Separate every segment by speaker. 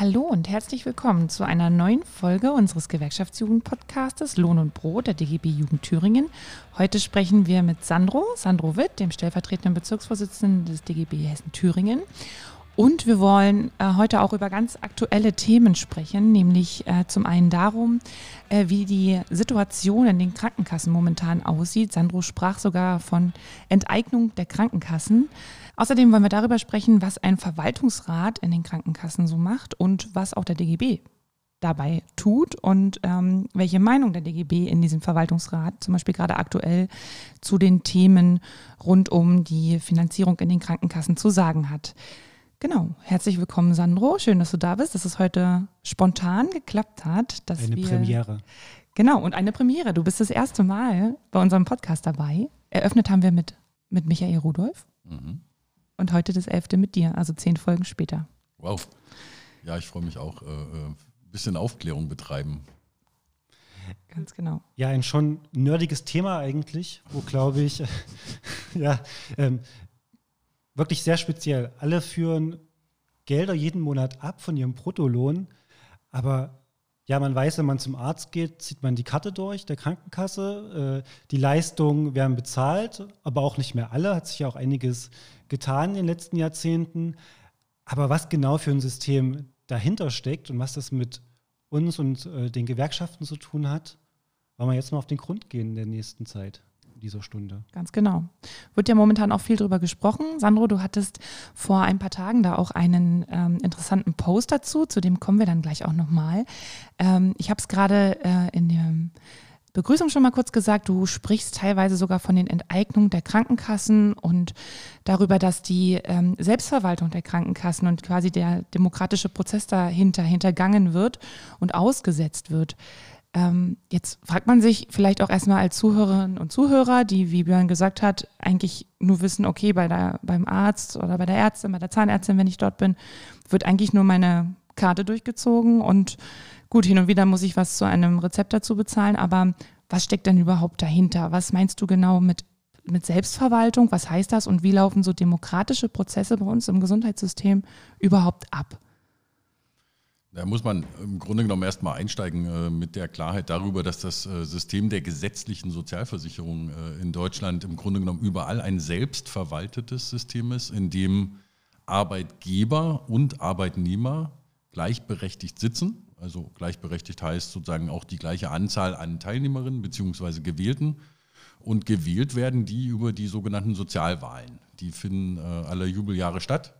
Speaker 1: Hallo und herzlich willkommen zu einer neuen Folge unseres Gewerkschaftsjugend-Podcastes Lohn und Brot der DGB Jugend Thüringen. Heute sprechen wir mit Sandro, Sandro Witt, dem stellvertretenden Bezirksvorsitzenden des DGB Hessen Thüringen. Und wir wollen äh, heute auch über ganz aktuelle Themen sprechen, nämlich äh, zum einen darum, äh, wie die Situation in den Krankenkassen momentan aussieht. Sandro sprach sogar von Enteignung der Krankenkassen. Außerdem wollen wir darüber sprechen, was ein Verwaltungsrat in den Krankenkassen so macht und was auch der DGB dabei tut und ähm, welche Meinung der DGB in diesem Verwaltungsrat zum Beispiel gerade aktuell zu den Themen rund um die Finanzierung in den Krankenkassen zu sagen hat. Genau, herzlich willkommen Sandro, schön, dass du da bist, dass es heute spontan geklappt hat. Dass
Speaker 2: eine
Speaker 1: wir,
Speaker 2: Premiere.
Speaker 1: Genau, und eine Premiere. Du bist das erste Mal bei unserem Podcast dabei. Eröffnet haben wir mit, mit Michael Rudolph. Mhm. Und heute das elfte mit dir, also zehn Folgen später.
Speaker 3: Wow. Ja, ich freue mich auch. Äh, ein äh, bisschen Aufklärung betreiben.
Speaker 1: Ganz genau.
Speaker 2: Ja, ein schon nerdiges Thema eigentlich, wo glaube ich, ja, ähm, wirklich sehr speziell. Alle führen Gelder jeden Monat ab von ihrem Bruttolohn, aber ja, man weiß, wenn man zum Arzt geht, zieht man die Karte durch der Krankenkasse. Äh, die Leistungen werden bezahlt, aber auch nicht mehr alle. Hat sich ja auch einiges getan in den letzten Jahrzehnten. Aber was genau für ein System dahinter steckt und was das mit uns und äh, den Gewerkschaften zu tun hat, wollen wir jetzt mal auf den Grund gehen in der nächsten Zeit dieser Stunde.
Speaker 1: Ganz genau. Wird ja momentan auch viel darüber gesprochen. Sandro, du hattest vor ein paar Tagen da auch einen ähm, interessanten Post dazu, zu dem kommen wir dann gleich auch nochmal. Ähm, ich habe es gerade äh, in der Begrüßung schon mal kurz gesagt, du sprichst teilweise sogar von den Enteignungen der Krankenkassen und darüber, dass die ähm, Selbstverwaltung der Krankenkassen und quasi der demokratische Prozess dahinter hintergangen wird und ausgesetzt wird. Ähm, jetzt fragt man sich vielleicht auch erstmal als Zuhörerinnen und Zuhörer, die, wie Björn gesagt hat, eigentlich nur wissen, okay, bei der, beim Arzt oder bei der Ärztin, bei der Zahnärztin, wenn ich dort bin, wird eigentlich nur meine Karte durchgezogen und gut, hin und wieder muss ich was zu einem Rezept dazu bezahlen, aber was steckt denn überhaupt dahinter? Was meinst du genau mit, mit Selbstverwaltung? Was heißt das und wie laufen so demokratische Prozesse bei uns im Gesundheitssystem überhaupt ab?
Speaker 3: Da muss man im Grunde genommen erstmal einsteigen äh, mit der Klarheit darüber, dass das äh, System der gesetzlichen Sozialversicherung äh, in Deutschland im Grunde genommen überall ein selbstverwaltetes System ist, in dem Arbeitgeber und Arbeitnehmer gleichberechtigt sitzen. Also gleichberechtigt heißt sozusagen auch die gleiche Anzahl an Teilnehmerinnen bzw. Gewählten. Und gewählt werden die über die sogenannten Sozialwahlen. Die finden alle Jubeljahre statt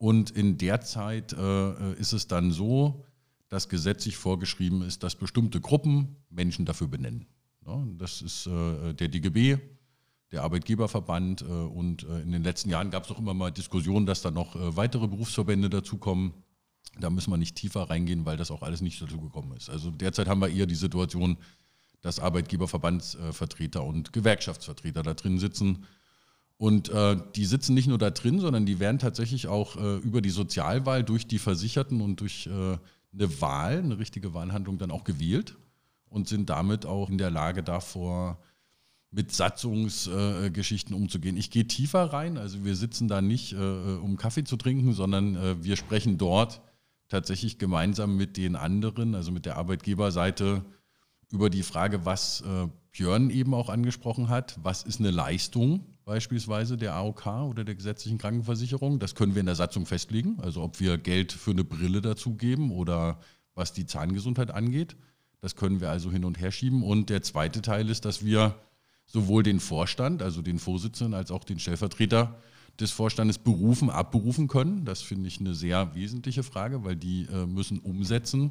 Speaker 3: und in der Zeit äh, ist es dann so, dass gesetzlich vorgeschrieben ist, dass bestimmte Gruppen Menschen dafür benennen. Ja, das ist äh, der DGB, der Arbeitgeberverband. Äh, und äh, in den letzten Jahren gab es auch immer mal Diskussionen, dass da noch äh, weitere Berufsverbände dazukommen. Da müssen wir nicht tiefer reingehen, weil das auch alles nicht dazu gekommen ist. Also derzeit haben wir eher die Situation, dass Arbeitgeberverbandsvertreter und Gewerkschaftsvertreter da drin sitzen und äh, die sitzen nicht nur da drin, sondern die werden tatsächlich auch äh, über die Sozialwahl durch die Versicherten und durch äh, eine Wahl, eine richtige Wahlhandlung dann auch gewählt und sind damit auch in der Lage davor, mit Satzungsgeschichten umzugehen. Ich gehe tiefer rein, also wir sitzen da nicht, äh, um Kaffee zu trinken, sondern äh, wir sprechen dort tatsächlich gemeinsam mit den anderen, also mit der Arbeitgeberseite, über die Frage, was äh, Björn eben auch angesprochen hat, was ist eine Leistung beispielsweise der AOK oder der gesetzlichen Krankenversicherung. Das können wir in der Satzung festlegen, also ob wir Geld für eine Brille dazugeben oder was die Zahngesundheit angeht. Das können wir also hin und her schieben. Und der zweite Teil ist, dass wir sowohl den Vorstand, also den Vorsitzenden, als auch den Stellvertreter des Vorstandes berufen, abberufen können. Das finde ich eine sehr wesentliche Frage, weil die äh, müssen umsetzen,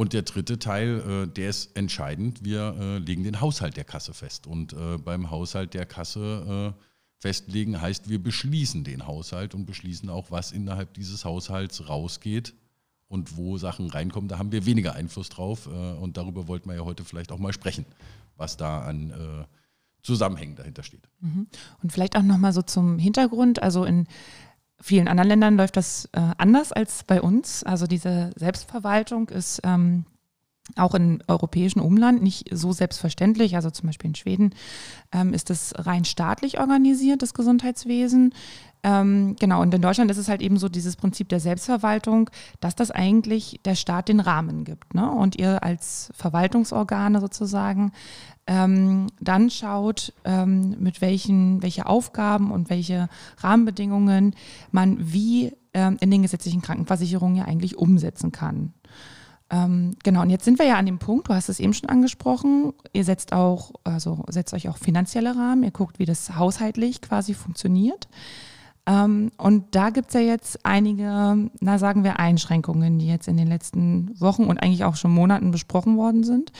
Speaker 3: und der dritte Teil, äh, der ist entscheidend. Wir äh, legen den Haushalt der Kasse fest. Und äh, beim Haushalt der Kasse festlegen heißt, wir beschließen den Haushalt und beschließen auch, was innerhalb dieses Haushalts rausgeht und wo Sachen reinkommen. Da haben wir weniger Einfluss drauf. Und darüber wollten wir ja heute vielleicht auch mal sprechen, was da an Zusammenhängen dahinter steht.
Speaker 1: Mhm. Und vielleicht auch nochmal so zum Hintergrund. Also in vielen anderen Ländern läuft das äh, anders als bei uns. Also diese Selbstverwaltung ist ähm, auch im europäischen Umland nicht so selbstverständlich. Also zum Beispiel in Schweden ähm, ist das rein staatlich organisiert, das Gesundheitswesen. Ähm, genau, und in Deutschland ist es halt eben so dieses Prinzip der Selbstverwaltung, dass das eigentlich der Staat den Rahmen gibt. Ne? Und ihr als Verwaltungsorgane sozusagen ähm, dann schaut, ähm, mit welchen welche Aufgaben und welche Rahmenbedingungen man wie ähm, in den gesetzlichen Krankenversicherungen ja eigentlich umsetzen kann. Ähm, genau, und jetzt sind wir ja an dem Punkt, du hast es eben schon angesprochen, ihr setzt auch, also setzt euch auch finanzielle Rahmen, ihr guckt, wie das haushaltlich quasi funktioniert. Ähm, und da gibt es ja jetzt einige, na sagen wir, Einschränkungen, die jetzt in den letzten Wochen und eigentlich auch schon Monaten besprochen worden sind.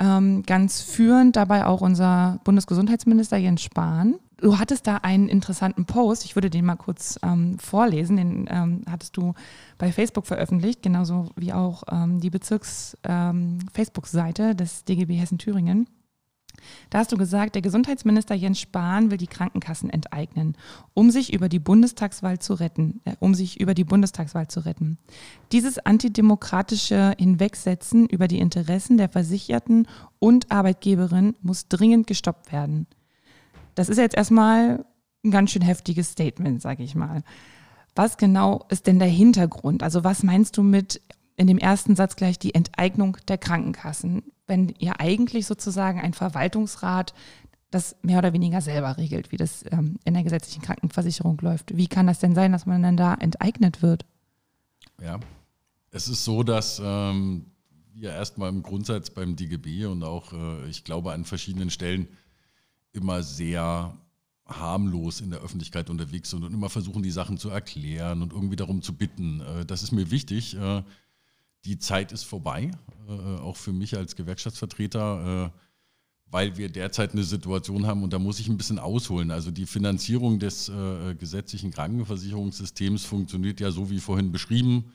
Speaker 1: Ähm, ganz führend dabei auch unser Bundesgesundheitsminister Jens Spahn. Du hattest da einen interessanten Post, ich würde den mal kurz ähm, vorlesen, den ähm, hattest du bei Facebook veröffentlicht, genauso wie auch ähm, die Bezirks-Facebook-Seite ähm, des DGB Hessen-Thüringen. Da hast du gesagt, der Gesundheitsminister Jens Spahn will die Krankenkassen enteignen, um sich über die Bundestagswahl zu retten, äh, um sich über die Bundestagswahl zu retten. Dieses antidemokratische Hinwegsetzen über die Interessen der Versicherten und Arbeitgeberin muss dringend gestoppt werden. Das ist jetzt erstmal ein ganz schön heftiges Statement, sage ich mal. Was genau ist denn der Hintergrund? Also was meinst du mit in dem ersten Satz gleich die Enteignung der Krankenkassen, wenn ihr eigentlich sozusagen ein Verwaltungsrat das mehr oder weniger selber regelt, wie das ähm, in der gesetzlichen Krankenversicherung läuft. Wie kann das denn sein, dass man dann da enteignet wird?
Speaker 3: Ja, es ist so, dass ähm, wir erstmal im Grundsatz beim DGB und auch, äh, ich glaube, an verschiedenen Stellen immer sehr harmlos in der Öffentlichkeit unterwegs sind und immer versuchen, die Sachen zu erklären und irgendwie darum zu bitten. Äh, das ist mir wichtig. Äh, die Zeit ist vorbei, äh, auch für mich als Gewerkschaftsvertreter, äh, weil wir derzeit eine Situation haben und da muss ich ein bisschen ausholen. Also die Finanzierung des äh, gesetzlichen Krankenversicherungssystems funktioniert ja so wie vorhin beschrieben.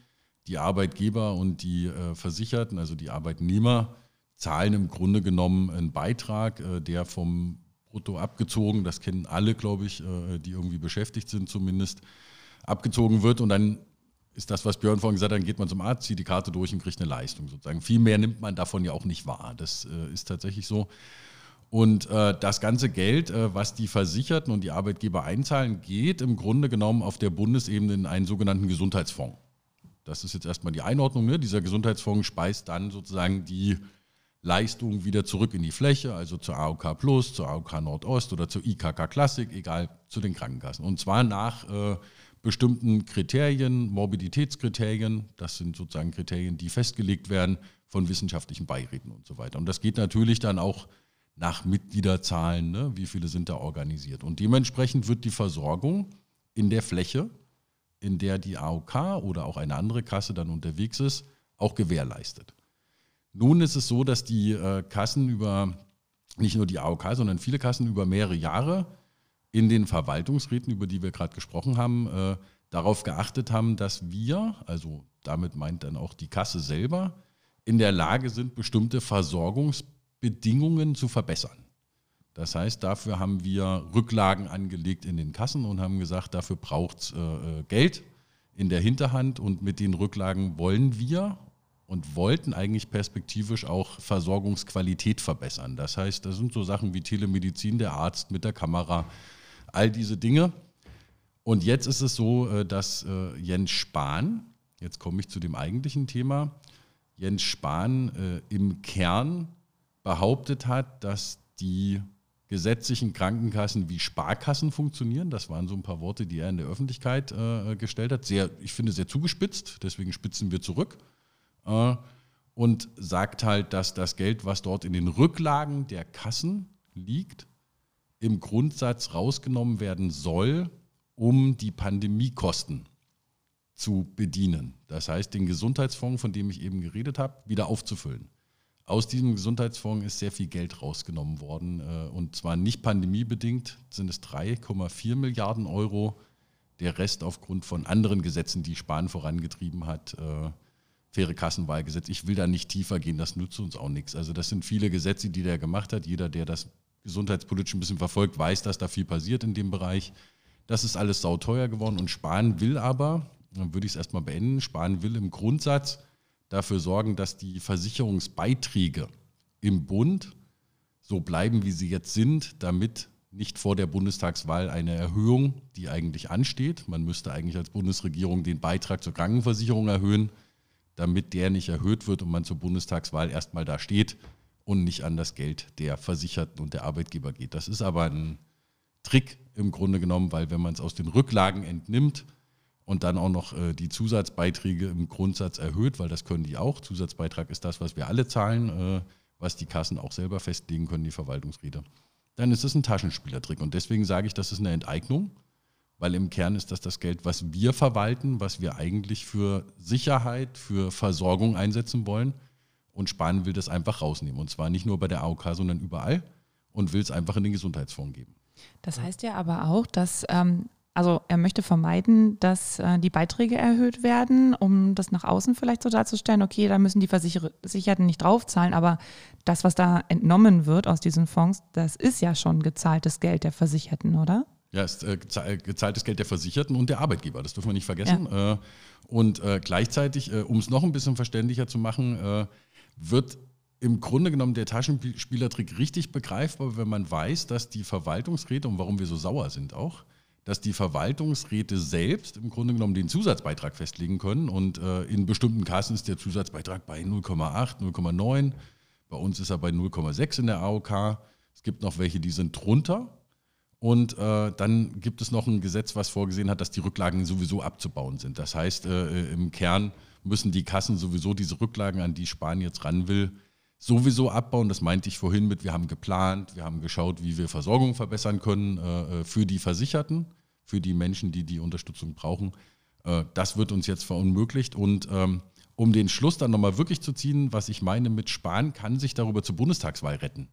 Speaker 3: Die Arbeitgeber und die äh, Versicherten, also die Arbeitnehmer, zahlen im Grunde genommen einen Beitrag, äh, der vom Brutto abgezogen, das kennen alle, glaube ich, äh, die irgendwie beschäftigt sind zumindest, abgezogen wird und dann ist das, was Björn vorhin gesagt hat, dann geht man zum Arzt, zieht die Karte durch und kriegt eine Leistung sozusagen. Viel mehr nimmt man davon ja auch nicht wahr. Das äh, ist tatsächlich so. Und äh, das ganze Geld, äh, was die Versicherten und die Arbeitgeber einzahlen, geht im Grunde genommen auf der Bundesebene in einen sogenannten Gesundheitsfonds. Das ist jetzt erstmal die Einordnung. Ne? Dieser Gesundheitsfonds speist dann sozusagen die Leistungen wieder zurück in die Fläche, also zur AOK Plus, zur AOK Nordost oder zur IKK Classic, egal zu den Krankenkassen. Und zwar nach äh, bestimmten Kriterien, Morbiditätskriterien, das sind sozusagen Kriterien, die festgelegt werden von wissenschaftlichen Beiräten und so weiter. Und das geht natürlich dann auch nach Mitgliederzahlen, ne? wie viele sind da organisiert. Und dementsprechend wird die Versorgung in der Fläche, in der die AOK oder auch eine andere Kasse dann unterwegs ist, auch gewährleistet. Nun ist es so, dass die äh, Kassen über, nicht nur die AOK, sondern viele Kassen über mehrere Jahre in den Verwaltungsräten, über die wir gerade gesprochen haben, äh, darauf geachtet haben, dass wir, also damit meint dann auch die Kasse selber, in der Lage sind, bestimmte Versorgungsbedingungen zu verbessern. Das heißt, dafür haben wir Rücklagen angelegt in den Kassen und haben gesagt, dafür braucht es äh, äh, Geld in der Hinterhand und mit den Rücklagen wollen wir und wollten eigentlich perspektivisch auch Versorgungsqualität verbessern. Das heißt, das sind so Sachen wie Telemedizin, der Arzt mit der Kamera, all diese Dinge. Und jetzt ist es so, äh, dass äh, Jens Spahn, jetzt komme ich zu dem eigentlichen Thema, Jens Spahn äh, im Kern behauptet hat, dass die gesetzlichen Krankenkassen wie Sparkassen funktionieren. Das waren so ein paar Worte, die er in der Öffentlichkeit gestellt hat. Sehr, ich finde, sehr zugespitzt, deswegen spitzen wir zurück. Und sagt halt, dass das Geld, was dort in den Rücklagen der Kassen liegt, im Grundsatz rausgenommen werden soll, um die Pandemiekosten zu bedienen. Das heißt, den Gesundheitsfonds, von dem ich eben geredet habe, wieder aufzufüllen. Aus diesem Gesundheitsfonds ist sehr viel Geld rausgenommen worden äh, und zwar nicht pandemiebedingt, sind es 3,4 Milliarden Euro. Der Rest aufgrund von anderen Gesetzen, die Spahn vorangetrieben hat, äh, faire Kassenwahlgesetz. Ich will da nicht tiefer gehen, das nützt uns auch nichts. Also das sind viele Gesetze, die der gemacht hat. Jeder, der das gesundheitspolitisch ein bisschen verfolgt, weiß, dass da viel passiert in dem Bereich. Das ist alles sauteuer geworden und Spahn will aber, dann würde ich es erstmal beenden, Spahn will im Grundsatz dafür sorgen, dass die Versicherungsbeiträge im Bund so bleiben, wie sie jetzt sind, damit nicht vor der Bundestagswahl eine Erhöhung, die eigentlich ansteht. Man müsste eigentlich als Bundesregierung den Beitrag zur Krankenversicherung erhöhen, damit der nicht erhöht wird und man zur Bundestagswahl erstmal da steht und nicht an das Geld der Versicherten und der Arbeitgeber geht. Das ist aber ein Trick im Grunde genommen, weil wenn man es aus den Rücklagen entnimmt und dann auch noch äh, die Zusatzbeiträge im Grundsatz erhöht, weil das können die auch. Zusatzbeitrag ist das, was wir alle zahlen, äh, was die Kassen auch selber festlegen können, die Verwaltungsräte. Dann ist es ein Taschenspielertrick. Und deswegen sage ich, das ist eine Enteignung, weil im Kern ist das das Geld, was wir verwalten, was wir eigentlich für Sicherheit, für Versorgung einsetzen wollen. Und Spahn will das einfach rausnehmen. Und zwar nicht nur bei der AOK, sondern überall und will es einfach in den Gesundheitsfonds geben.
Speaker 1: Das heißt ja aber auch, dass, ähm, also er möchte vermeiden, dass äh, die Beiträge erhöht werden, um das nach außen vielleicht so darzustellen, okay, da müssen die Versicherten nicht draufzahlen, aber das, was da entnommen wird aus diesen Fonds, das ist ja schon gezahltes Geld der Versicherten, oder?
Speaker 3: Ja, ist äh, gezahltes Geld der Versicherten und der Arbeitgeber, das dürfen wir nicht vergessen. Ja. Äh, und äh, gleichzeitig, äh, um es noch ein bisschen verständlicher zu machen, äh, wird im Grunde genommen der Taschenspielertrick richtig begreifbar, wenn man weiß, dass die Verwaltungsräte, und warum wir so sauer sind auch, dass die Verwaltungsräte selbst im Grunde genommen den Zusatzbeitrag festlegen können. Und äh, in bestimmten Kassen ist der Zusatzbeitrag bei 0,8, 0,9. Bei uns ist er bei 0,6 in der AOK. Es gibt noch welche, die sind drunter. Und äh, dann gibt es noch ein Gesetz, was vorgesehen hat, dass die Rücklagen sowieso abzubauen sind. Das heißt, äh, im Kern müssen die Kassen sowieso diese Rücklagen, an die Spahn jetzt ran will, sowieso abbauen. Das meinte ich vorhin mit, wir haben geplant, wir haben geschaut, wie wir Versorgung verbessern können äh, äh, für die Versicherten, für die Menschen, die die Unterstützung brauchen. Äh, das wird uns jetzt verunmöglicht. Und ähm, um den Schluss dann nochmal wirklich zu ziehen, was ich meine mit Spahn, kann sich darüber zur Bundestagswahl retten.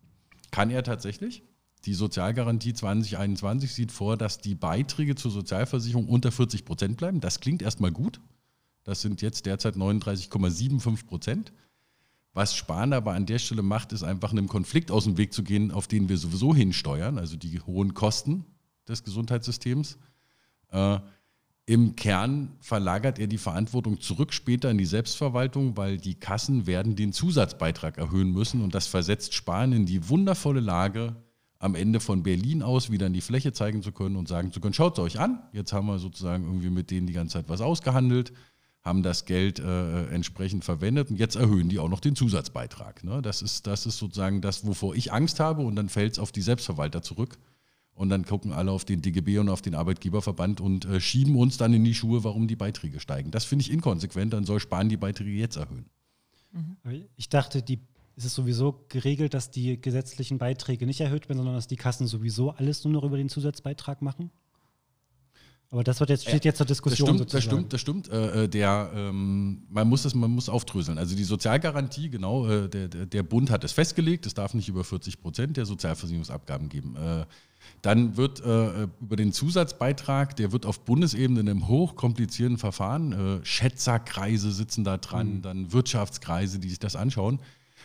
Speaker 3: Kann er tatsächlich? Die Sozialgarantie 2021 sieht vor, dass die Beiträge zur Sozialversicherung unter 40 Prozent bleiben. Das klingt erstmal gut. Das sind jetzt derzeit 39,75 Prozent. Was Spahn aber an der Stelle macht, ist einfach einem Konflikt aus dem Weg zu gehen, auf den wir sowieso hinsteuern, also die hohen Kosten des Gesundheitssystems. Äh, Im Kern verlagert er die Verantwortung zurück später in die Selbstverwaltung, weil die Kassen werden den Zusatzbeitrag erhöhen müssen und das versetzt Spahn in die wundervolle Lage, am Ende von Berlin aus wieder in die Fläche zeigen zu können und sagen zu können, schaut es euch an, jetzt haben wir sozusagen irgendwie mit denen die ganze Zeit was ausgehandelt haben das Geld äh, entsprechend verwendet und jetzt erhöhen die auch noch den Zusatzbeitrag. Ne? Das, ist, das ist sozusagen das, wovor ich Angst habe und dann fällt es auf die Selbstverwalter zurück. Und dann gucken alle auf den DGB und auf den Arbeitgeberverband und äh, schieben uns dann in die Schuhe, warum die Beiträge steigen. Das finde ich inkonsequent, dann soll Spahn die Beiträge jetzt erhöhen.
Speaker 2: Mhm. Ich dachte, die, ist es sowieso geregelt, dass die gesetzlichen Beiträge nicht erhöht werden, sondern dass die Kassen sowieso alles nur noch über den Zusatzbeitrag machen? Aber das wird jetzt, steht jetzt zur Diskussion.
Speaker 3: Das stimmt, das stimmt, das stimmt. Äh, äh, der, ähm, man, muss das, man muss aufdröseln. Also die Sozialgarantie, genau, äh, der, der Bund hat es festgelegt, es darf nicht über 40 Prozent der Sozialversicherungsabgaben geben. Äh, dann wird äh, über den Zusatzbeitrag, der wird auf Bundesebene in einem hochkomplizierten Verfahren, äh, Schätzerkreise sitzen da dran, mhm. dann Wirtschaftskreise, die sich das anschauen.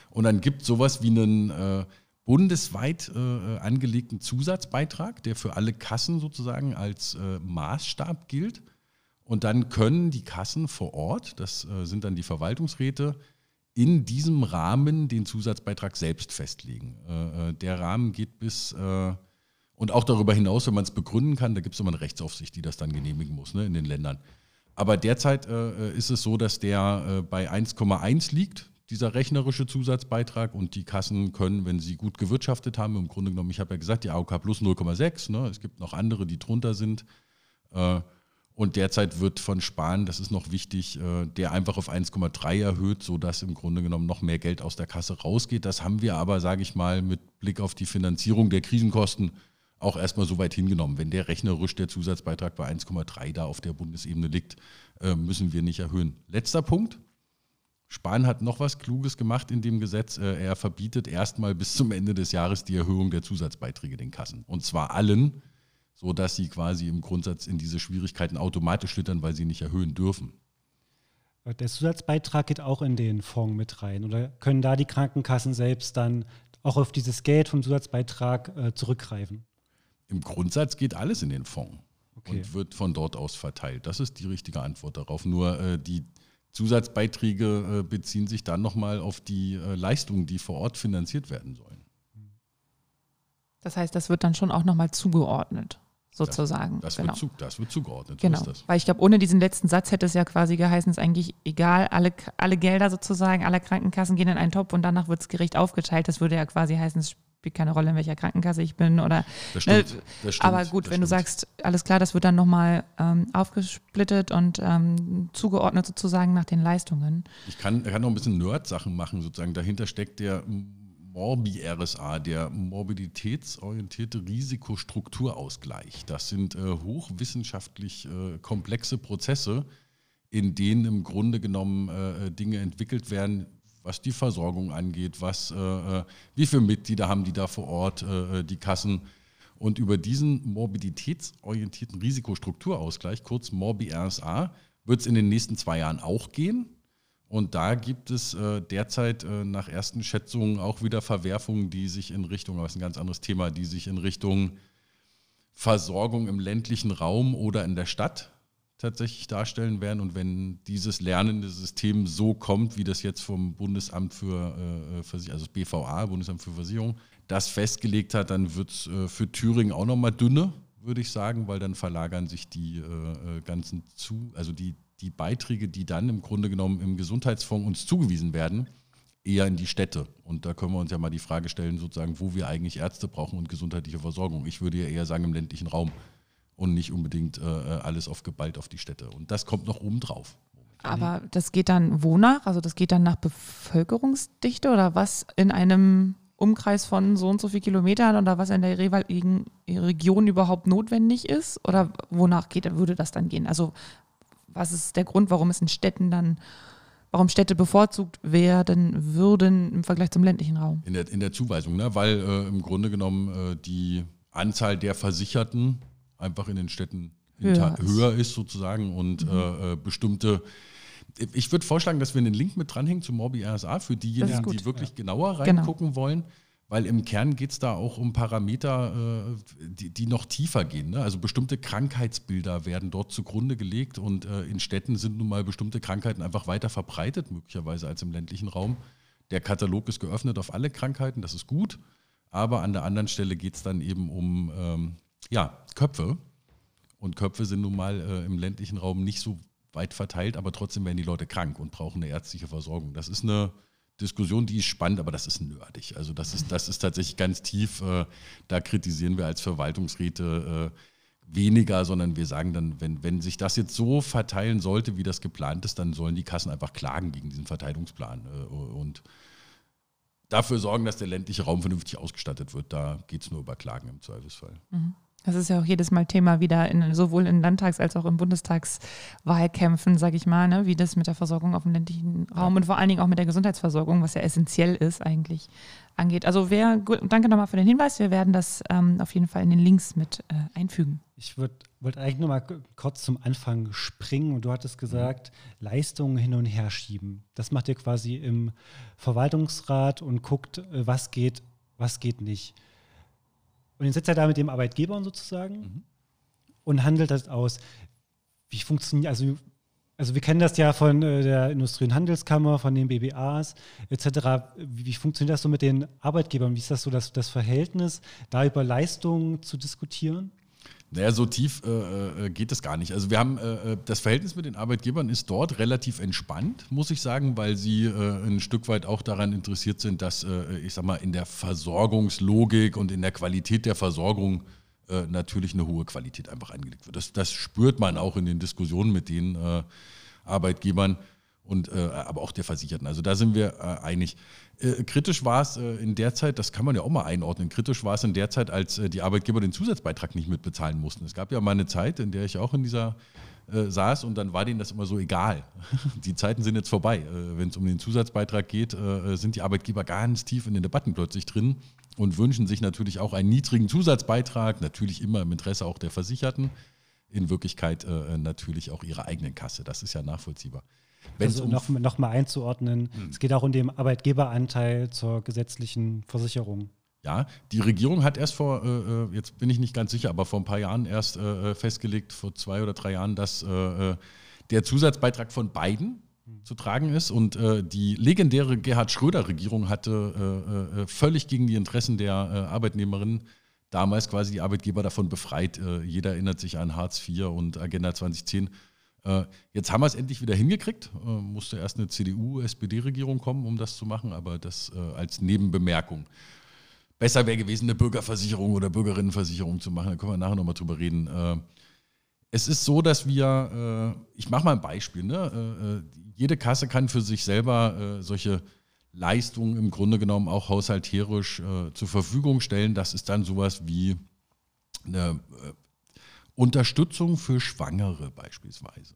Speaker 3: Und dann gibt es sowas wie einen bundesweit äh, angelegten Zusatzbeitrag, der für alle Kassen sozusagen als äh, Maßstab gilt. Und dann können die Kassen vor Ort, das äh, sind dann die Verwaltungsräte, in diesem Rahmen den Zusatzbeitrag selbst festlegen. Äh, äh, der Rahmen geht bis, äh, und auch darüber hinaus, wenn man es begründen kann, da gibt es immer eine Rechtsaufsicht, die das dann genehmigen muss ne, in den Ländern. Aber derzeit ist es so, dass der bei 1,1 liegt dieser rechnerische Zusatzbeitrag und die Kassen können, wenn sie gut gewirtschaftet haben, im Grunde genommen, ich habe ja gesagt, die AOK plus 0,6, ne, es gibt noch andere, die drunter sind. Äh, und derzeit wird von Spahn, das ist noch wichtig, äh, der einfach auf 1,3 erhöht, sodass im Grunde genommen noch mehr Geld aus der Kasse rausgeht. Das haben wir aber, sage ich mal, mit Blick auf die Finanzierung der Krisenkosten auch erstmal so weit hingenommen. Wenn der rechnerisch der Zusatzbeitrag bei 1,3 da auf der Bundesebene liegt, äh, müssen wir nicht erhöhen. Letzter Punkt, Spahn hat noch was Kluges gemacht in dem Gesetz. Äh, er verbietet erstmal bis zum Ende des Jahres die Erhöhung der Zusatzbeiträge den Kassen. Und zwar allen, sodass sie quasi im Grundsatz in diese Schwierigkeiten automatisch schlittern, weil sie nicht erhöhen dürfen.
Speaker 2: Der Zusatzbeitrag geht auch in den Fonds mit rein. Oder können da die Krankenkassen selbst dann auch auf dieses Geld vom Zusatzbeitrag äh, zurückgreifen?
Speaker 3: Im Grundsatz geht alles in den Fonds okay. und wird von dort aus verteilt. Das ist die richtige Antwort darauf. Nur äh, die Zusatzbeiträge äh, beziehen sich dann nochmal auf die äh, Leistungen, die vor Ort finanziert werden sollen.
Speaker 1: Das heißt, das wird dann schon auch nochmal zugeordnet, sozusagen.
Speaker 3: Das, das,
Speaker 1: genau.
Speaker 3: wird, zu, das wird zugeordnet.
Speaker 1: Genau.
Speaker 3: So ist das.
Speaker 1: Weil ich glaube, ohne diesen letzten Satz hätte es ja quasi geheißen, es ist eigentlich egal, alle, alle Gelder sozusagen, aller Krankenkassen gehen in einen Topf und danach wird es gerecht aufgeteilt. Das würde ja quasi heißen, es spielt keine Rolle, in welcher Krankenkasse ich bin oder.
Speaker 3: Das stimmt,
Speaker 1: ne,
Speaker 3: das stimmt,
Speaker 1: aber gut, wenn du
Speaker 3: stimmt.
Speaker 1: sagst, alles klar, das wird dann nochmal ähm, aufgesplittet und ähm, zugeordnet sozusagen nach den Leistungen.
Speaker 3: Ich kann, kann noch ein bisschen Nerd-Sachen machen, sozusagen. Dahinter steckt der Morbi-RSA, der mobilitätsorientierte Risikostrukturausgleich. Das sind äh, hochwissenschaftlich äh, komplexe Prozesse, in denen im Grunde genommen äh, Dinge entwickelt werden, was die Versorgung angeht, was, äh, äh, wie viele Mitglieder haben die da vor Ort, äh, die Kassen. Und über diesen mobilitätsorientierten Risikostrukturausgleich, kurz Morbi-RSA, wird es in den nächsten zwei Jahren auch gehen. Und da gibt es äh, derzeit äh, nach ersten Schätzungen auch wieder Verwerfungen, die sich in Richtung, aber das ist ein ganz anderes Thema, die sich in Richtung Versorgung im ländlichen Raum oder in der Stadt tatsächlich darstellen werden. Und wenn dieses lernende System so kommt, wie das jetzt vom Bundesamt für äh, Versicherung, also BVA, Bundesamt für Versicherung, das festgelegt hat, dann wird es äh, für Thüringen auch nochmal dünne, würde ich sagen, weil dann verlagern sich die äh, ganzen zu, also die, die Beiträge, die dann im Grunde genommen im Gesundheitsfonds uns zugewiesen werden, eher in die Städte. Und da können wir uns ja mal die Frage stellen, sozusagen, wo wir eigentlich Ärzte brauchen und gesundheitliche Versorgung. Ich würde ja eher sagen im ländlichen Raum und nicht unbedingt äh, alles aufgeballt auf die Städte. Und das kommt noch oben drauf.
Speaker 1: Aber das geht dann wonach? Also das geht dann nach Bevölkerungsdichte oder was in einem Umkreis von so und so viel Kilometern oder was in der jeweiligen Region überhaupt notwendig ist? Oder wonach geht, würde das dann gehen? Also was ist der Grund, warum es in Städten dann, warum Städte bevorzugt werden würden im Vergleich zum ländlichen Raum?
Speaker 3: In der, in der Zuweisung, ne? weil äh, im Grunde genommen äh, die Anzahl der Versicherten einfach in den Städten
Speaker 1: Höher
Speaker 3: höher,
Speaker 1: ist.
Speaker 3: sozusagen und äh, äh, bestimmte ich würde vorschlagen, dass wir einen Link mit dranhängen zu Morbi RSA für diejenigen, die wirklich genauer
Speaker 1: Genau.
Speaker 3: reingucken wollen, weil im Kern geht es da auch um Parameter, äh, die, die noch tiefer gehen. Ne? Also bestimmte Krankheitsbilder werden dort zugrunde gelegt und äh, in Städten sind nun mal bestimmte Krankheiten einfach weiter verbreitet, möglicherweise als im ländlichen Raum. Der Katalog ist geöffnet auf alle Krankheiten, das ist gut, aber an der anderen Stelle geht es dann eben um ähm, ja, Köpfe. Und Köpfe sind nun mal äh, im ländlichen Raum nicht so weit verteilt, aber trotzdem werden die Leute krank und brauchen eine ärztliche Versorgung. Das ist eine Diskussion, die ist spannend, aber das ist nerdig. Also das ist, das ist tatsächlich ganz tief. Äh, da kritisieren wir als Verwaltungsräte äh, weniger, sondern wir sagen dann, wenn, wenn sich das jetzt so verteilen sollte, wie das geplant ist, dann sollen die Kassen einfach klagen gegen diesen Verteilungsplan äh, und dafür sorgen, dass der ländliche Raum vernünftig ausgestattet wird. Da geht es nur über Klagen im Zweifelsfall.
Speaker 1: Das ist ja auch jedes Mal Thema wieder, in, sowohl in Landtags- als auch in Bundestagswahlkämpfen, sage ich mal, ne, wie das mit der Versorgung auf dem ländlichen Raum und vor allen Dingen auch mit der Gesundheitsversorgung, was ja essentiell ist eigentlich, angeht. Also wer, gut, danke nochmal für den Hinweis. Wir werden das ähm, auf jeden Fall in den Links mit äh, einfügen.
Speaker 2: Ich wollte eigentlich nur mal k- kurz zum Anfang springen und du hattest gesagt, Leistungen hin und her schieben. Das macht ihr quasi im Verwaltungsrat und guckt, äh, was geht, was geht nicht. Und jetzt sitzt er da mit dem Arbeitgeber sozusagen und handelt das aus. Wie funktioniert, also, also wir kennen das ja von äh, der Industrie- und Handelskammer, von den BBAs etc. Wie, wie funktioniert das so mit den Arbeitgebern? Wie ist das so das, das Verhältnis, da über Leistungen zu diskutieren?
Speaker 3: Naja, so tief äh, äh, geht es gar nicht. Also wir haben äh, äh, das Verhältnis mit den Arbeitgebern ist dort relativ entspannt, muss ich sagen, weil sie äh, ein Stück weit auch daran interessiert sind, dass äh, ich sag mal in der Versorgungslogik und in der Qualität der Versorgung äh, natürlich eine hohe Qualität einfach angelegt wird. Das, das spürt man auch in den Diskussionen mit den äh, Arbeitgebern und äh, aber auch der Versicherten. Also da sind wir äh, einig. Äh, kritisch war es äh, in der Zeit, das kann man ja auch mal einordnen, kritisch war es in der Zeit, als äh, die Arbeitgeber den Zusatzbeitrag nicht mitbezahlen mussten. Es gab ja mal eine Zeit, in der ich auch in dieser saß und dann war denen das immer so egal. Die Zeiten sind jetzt vorbei. Wenn es um den Zusatzbeitrag geht, sind die Arbeitgeber ganz tief in den Debatten plötzlich drin und wünschen sich natürlich auch einen niedrigen Zusatzbeitrag, natürlich immer im Interesse auch der Versicherten, in Wirklichkeit natürlich auch ihrer eigenen Kasse. Das ist ja nachvollziehbar. Wenn es
Speaker 2: Also
Speaker 3: um
Speaker 2: noch, noch mal einzuordnen, es geht auch um den Arbeitgeberanteil zur gesetzlichen Versicherung.
Speaker 3: Ja, die Regierung hat erst vor, äh, äh, jetzt bin ich nicht ganz sicher, aber vor ein paar Jahren erst äh, äh, festgelegt, vor zwei oder drei Jahren, dass äh, äh, der Zusatzbeitrag von beiden zu tragen ist. Und die legendäre Gerhard Schröder-Regierung hatte völlig gegen die Interessen der Arbeitnehmerinnen damals quasi die Arbeitgeber davon befreit. Jeder erinnert sich an Hartz IV und Agenda 2010. Äh, jetzt haben wir es endlich wieder hingekriegt. Äh, musste erst eine CDU-SPD-Regierung kommen, um das zu machen, aber das äh, als Nebenbemerkung. Besser wäre gewesen, eine Bürgerversicherung oder Bürgerinnenversicherung zu machen. Da können wir nachher nochmal drüber reden. Es ist so, dass wir, ich mache mal ein Beispiel, ne? jede Kasse kann für sich selber solche Leistungen im Grunde genommen auch haushalterisch zur Verfügung stellen. Das ist dann sowas wie eine Unterstützung für Schwangere beispielsweise.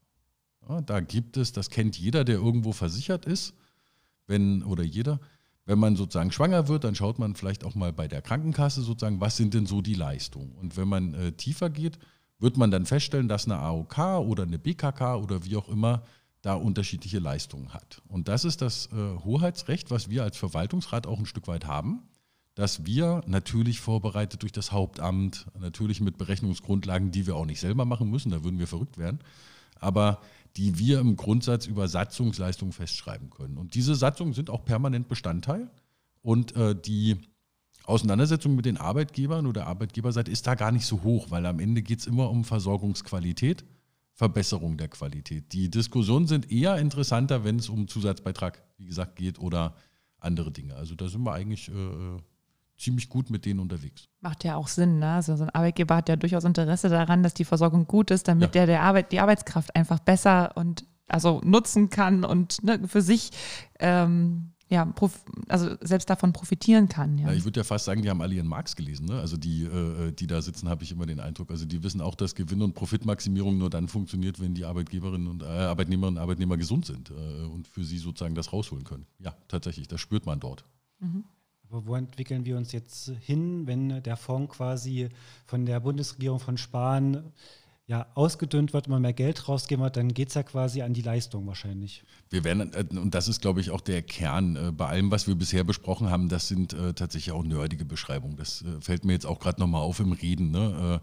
Speaker 3: Ja, da gibt es, das kennt jeder, der irgendwo versichert ist, wenn oder jeder. Wenn man sozusagen schwanger wird, dann schaut man vielleicht auch mal bei der Krankenkasse sozusagen, was sind denn so die Leistungen. Und wenn man äh, tiefer geht, wird man dann feststellen, dass eine AOK oder eine BKK oder wie auch immer da unterschiedliche Leistungen hat. Und das ist das äh, Hoheitsrecht, was wir als Verwaltungsrat auch ein Stück weit haben, dass wir natürlich vorbereitet durch das Hauptamt, natürlich mit Berechnungsgrundlagen, die wir auch nicht selber machen müssen, da würden wir verrückt werden, aber die wir im Grundsatz über Satzungsleistungen festschreiben können. Und diese Satzungen sind auch permanent Bestandteil und äh, die Auseinandersetzung mit den Arbeitgebern oder Arbeitgeberseite ist da gar nicht so hoch, weil am Ende geht es immer um Versorgungsqualität Verbesserung der Qualität. Die Diskussionen sind eher interessanter, wenn es um Zusatzbeitrag, wie gesagt, geht oder andere Dinge. Also da sind wir eigentlich äh, äh, ziemlich gut mit denen unterwegs.
Speaker 1: Macht ja auch Sinn, ne? Also so ein Arbeitgeber hat ja durchaus Interesse daran, dass die Versorgung gut ist, damit ja. der, der Arbeit, die Arbeitskraft einfach besser und also nutzen kann und ne, für sich ähm, ja, also selbst davon profitieren kann. Ja.
Speaker 3: ja ich würde ja fast sagen, die haben alle ihren Marx gelesen. Ne? Also die, äh, die da sitzen, habe ich immer den Eindruck. Also die wissen auch, dass Gewinn- und Profitmaximierung nur dann funktioniert, wenn die Arbeitgeberinnen und äh, Arbeitnehmerinnen und Arbeitnehmer gesund sind äh, und für sie sozusagen das rausholen können. Ja, tatsächlich, das spürt man dort.
Speaker 2: Mhm. Aber wo entwickeln wir uns jetzt hin, wenn der Fonds quasi von der Bundesregierung von Spahn ja, ausgedünnt wird, immer mehr Geld rausgeben wird, dann geht es ja quasi an die Leistung wahrscheinlich.
Speaker 3: Wir werden, äh, und das ist, glaube ich, auch der Kern äh, bei allem, was wir bisher besprochen haben, das sind äh, tatsächlich auch nerdige Beschreibungen. Das fällt mir jetzt auch gerade nochmal auf im Reden. Ne?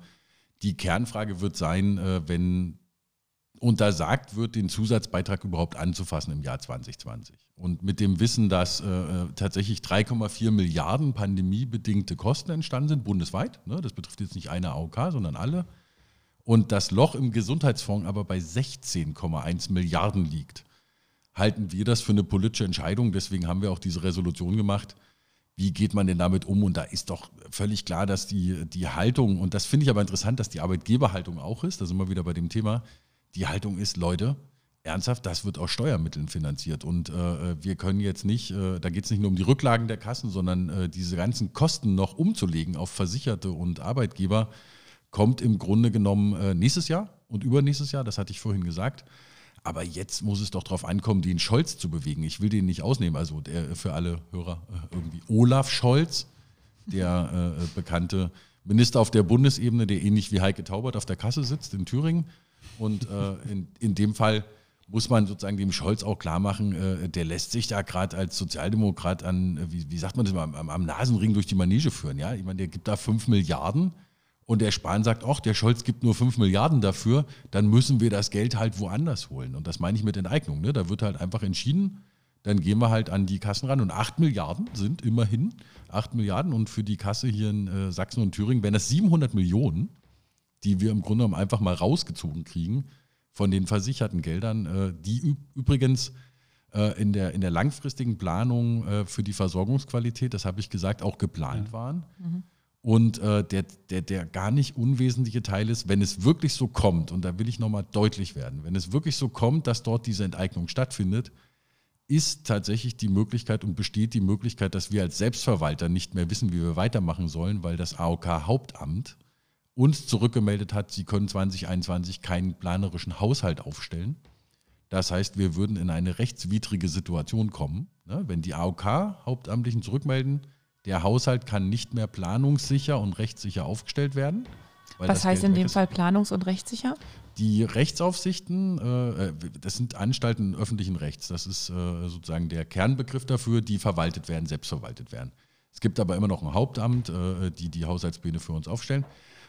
Speaker 3: Die Kernfrage wird sein, wenn untersagt wird, den Zusatzbeitrag überhaupt anzufassen im Jahr 2020. Und mit dem Wissen, dass tatsächlich 3,4 Milliarden pandemiebedingte Kosten entstanden sind, bundesweit, ne? das betrifft jetzt nicht eine AOK, sondern alle, und das Loch im Gesundheitsfonds aber bei 16,1 Milliarden liegt, halten wir das für eine politische Entscheidung. Deswegen haben wir auch diese Resolution gemacht. Wie geht man denn damit um? Und da ist doch völlig klar, dass die, die Haltung, und das finde ich aber interessant, dass die Arbeitgeberhaltung auch ist, da sind wir wieder bei dem Thema, die Haltung ist, Leute, ernsthaft, das wird aus Steuermitteln finanziert. Und äh, wir können jetzt nicht, äh, da geht es nicht nur um die Rücklagen der Kassen, sondern äh, diese ganzen Kosten noch umzulegen auf Versicherte und Arbeitgeber kommt im Grunde genommen äh, nächstes Jahr und übernächstes Jahr, das hatte ich vorhin gesagt. Aber jetzt muss es doch darauf ankommen, den Scholz zu bewegen. Ich will den nicht ausnehmen. Also der, für alle Hörer äh, irgendwie Olaf Scholz, der äh, bekannte Minister auf der Bundesebene, der ähnlich wie Heike Taubert auf der Kasse sitzt in Thüringen. Und äh, in, in dem Fall muss man sozusagen dem Scholz auch klar machen, äh, der lässt sich da gerade als Sozialdemokrat an, äh, wie, wie, sagt man das mal, am, am, Nasenring durch die Manege führen. Ja? Ich meine, der gibt da fünf Milliarden und der Spahn sagt, ach, der Scholz gibt nur 5 Milliarden dafür, dann müssen wir das Geld halt woanders holen. Und das meine ich mit Enteignung. Ne? Da wird halt einfach entschieden, dann gehen wir halt an die Kassen ran. Und 8 Milliarden sind immerhin 8 Milliarden. Und für die Kasse hier in äh, Sachsen und Thüringen wären das 700 Millionen, die wir im Grunde genommen einfach mal rausgezogen kriegen von den versicherten Geldern, äh, die übrigens äh, in, der, in der langfristigen Planung äh, für die Versorgungsqualität, das habe ich gesagt, auch geplant ja. waren. Mhm. Und äh, der, der, der gar nicht unwesentliche Teil ist, wenn es wirklich so kommt, und da will ich nochmal deutlich werden, wenn es wirklich so kommt, dass dort diese Enteignung stattfindet, ist tatsächlich die Möglichkeit und besteht die Möglichkeit, dass wir als Selbstverwalter nicht mehr wissen, wie wir weitermachen sollen, weil das AOK-Hauptamt uns zurückgemeldet hat, sie können 2021 keinen planerischen Haushalt aufstellen. Das heißt, wir würden in eine rechtswidrige Situation kommen, ne? wenn die AOK-Hauptamtlichen zurückmelden, der Haushalt kann nicht mehr planungssicher und rechtssicher aufgestellt werden.
Speaker 1: Was heißt Geld in dem Fall planungs- und rechtssicher?
Speaker 3: Die Rechtsaufsichten, äh, das sind Anstalten öffentlichen Rechts. Das ist äh, sozusagen der Kernbegriff dafür, die verwaltet werden, selbstverwaltet werden. Es gibt aber immer noch ein Hauptamt, äh, die die Haushaltspläne für uns aufstellen.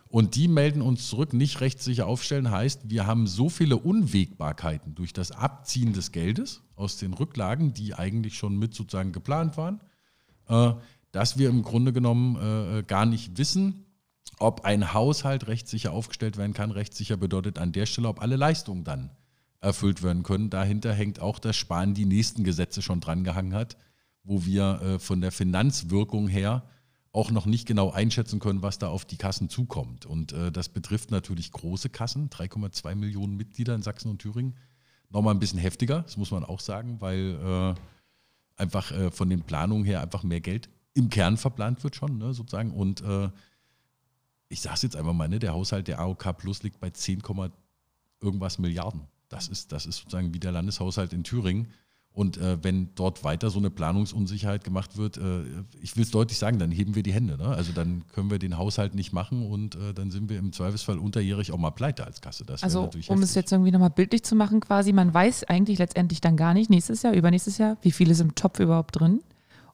Speaker 3: Und die melden uns zurück, nicht rechtssicher aufstellen, heißt, wir haben so viele Unwägbarkeiten durch das Abziehen des Geldes aus den Rücklagen, die eigentlich schon mit sozusagen geplant waren, dass wir im Grunde genommen äh, gar nicht wissen, ob ein Haushalt rechtssicher aufgestellt werden kann. Rechtssicher bedeutet an der Stelle, ob alle Leistungen dann erfüllt werden können. Dahinter hängt auch das Sparen die nächsten Gesetze schon drangehangen hat, wo wir äh, von der Finanzwirkung her auch noch nicht genau einschätzen können, was da auf die Kassen zukommt. Und äh, das betrifft natürlich große Kassen, 3,2 Millionen Mitglieder in Sachsen und Thüringen. Nochmal ein bisschen heftiger, das muss man auch sagen, weil äh, einfach äh, von den Planungen her einfach mehr Geld im Kern verplant wird schon, ne, sozusagen. Und äh, ich sage es jetzt einfach mal, ne, der Haushalt der AOK Plus liegt bei 10, irgendwas Milliarden. Das ist, das ist sozusagen wie der Landeshaushalt in Thüringen. Und äh, wenn dort weiter so eine Planungsunsicherheit gemacht wird, äh, ich will es deutlich sagen, dann heben wir die Hände. Ne? Also dann können wir den Haushalt nicht machen und äh, dann sind wir im Zweifelsfall unterjährig auch mal pleite als Kasse.
Speaker 1: Das also um heftig. es jetzt irgendwie nochmal bildlich zu machen, quasi, man weiß eigentlich letztendlich dann gar nicht nächstes Jahr, übernächstes Jahr, wie viel ist im Topf überhaupt drin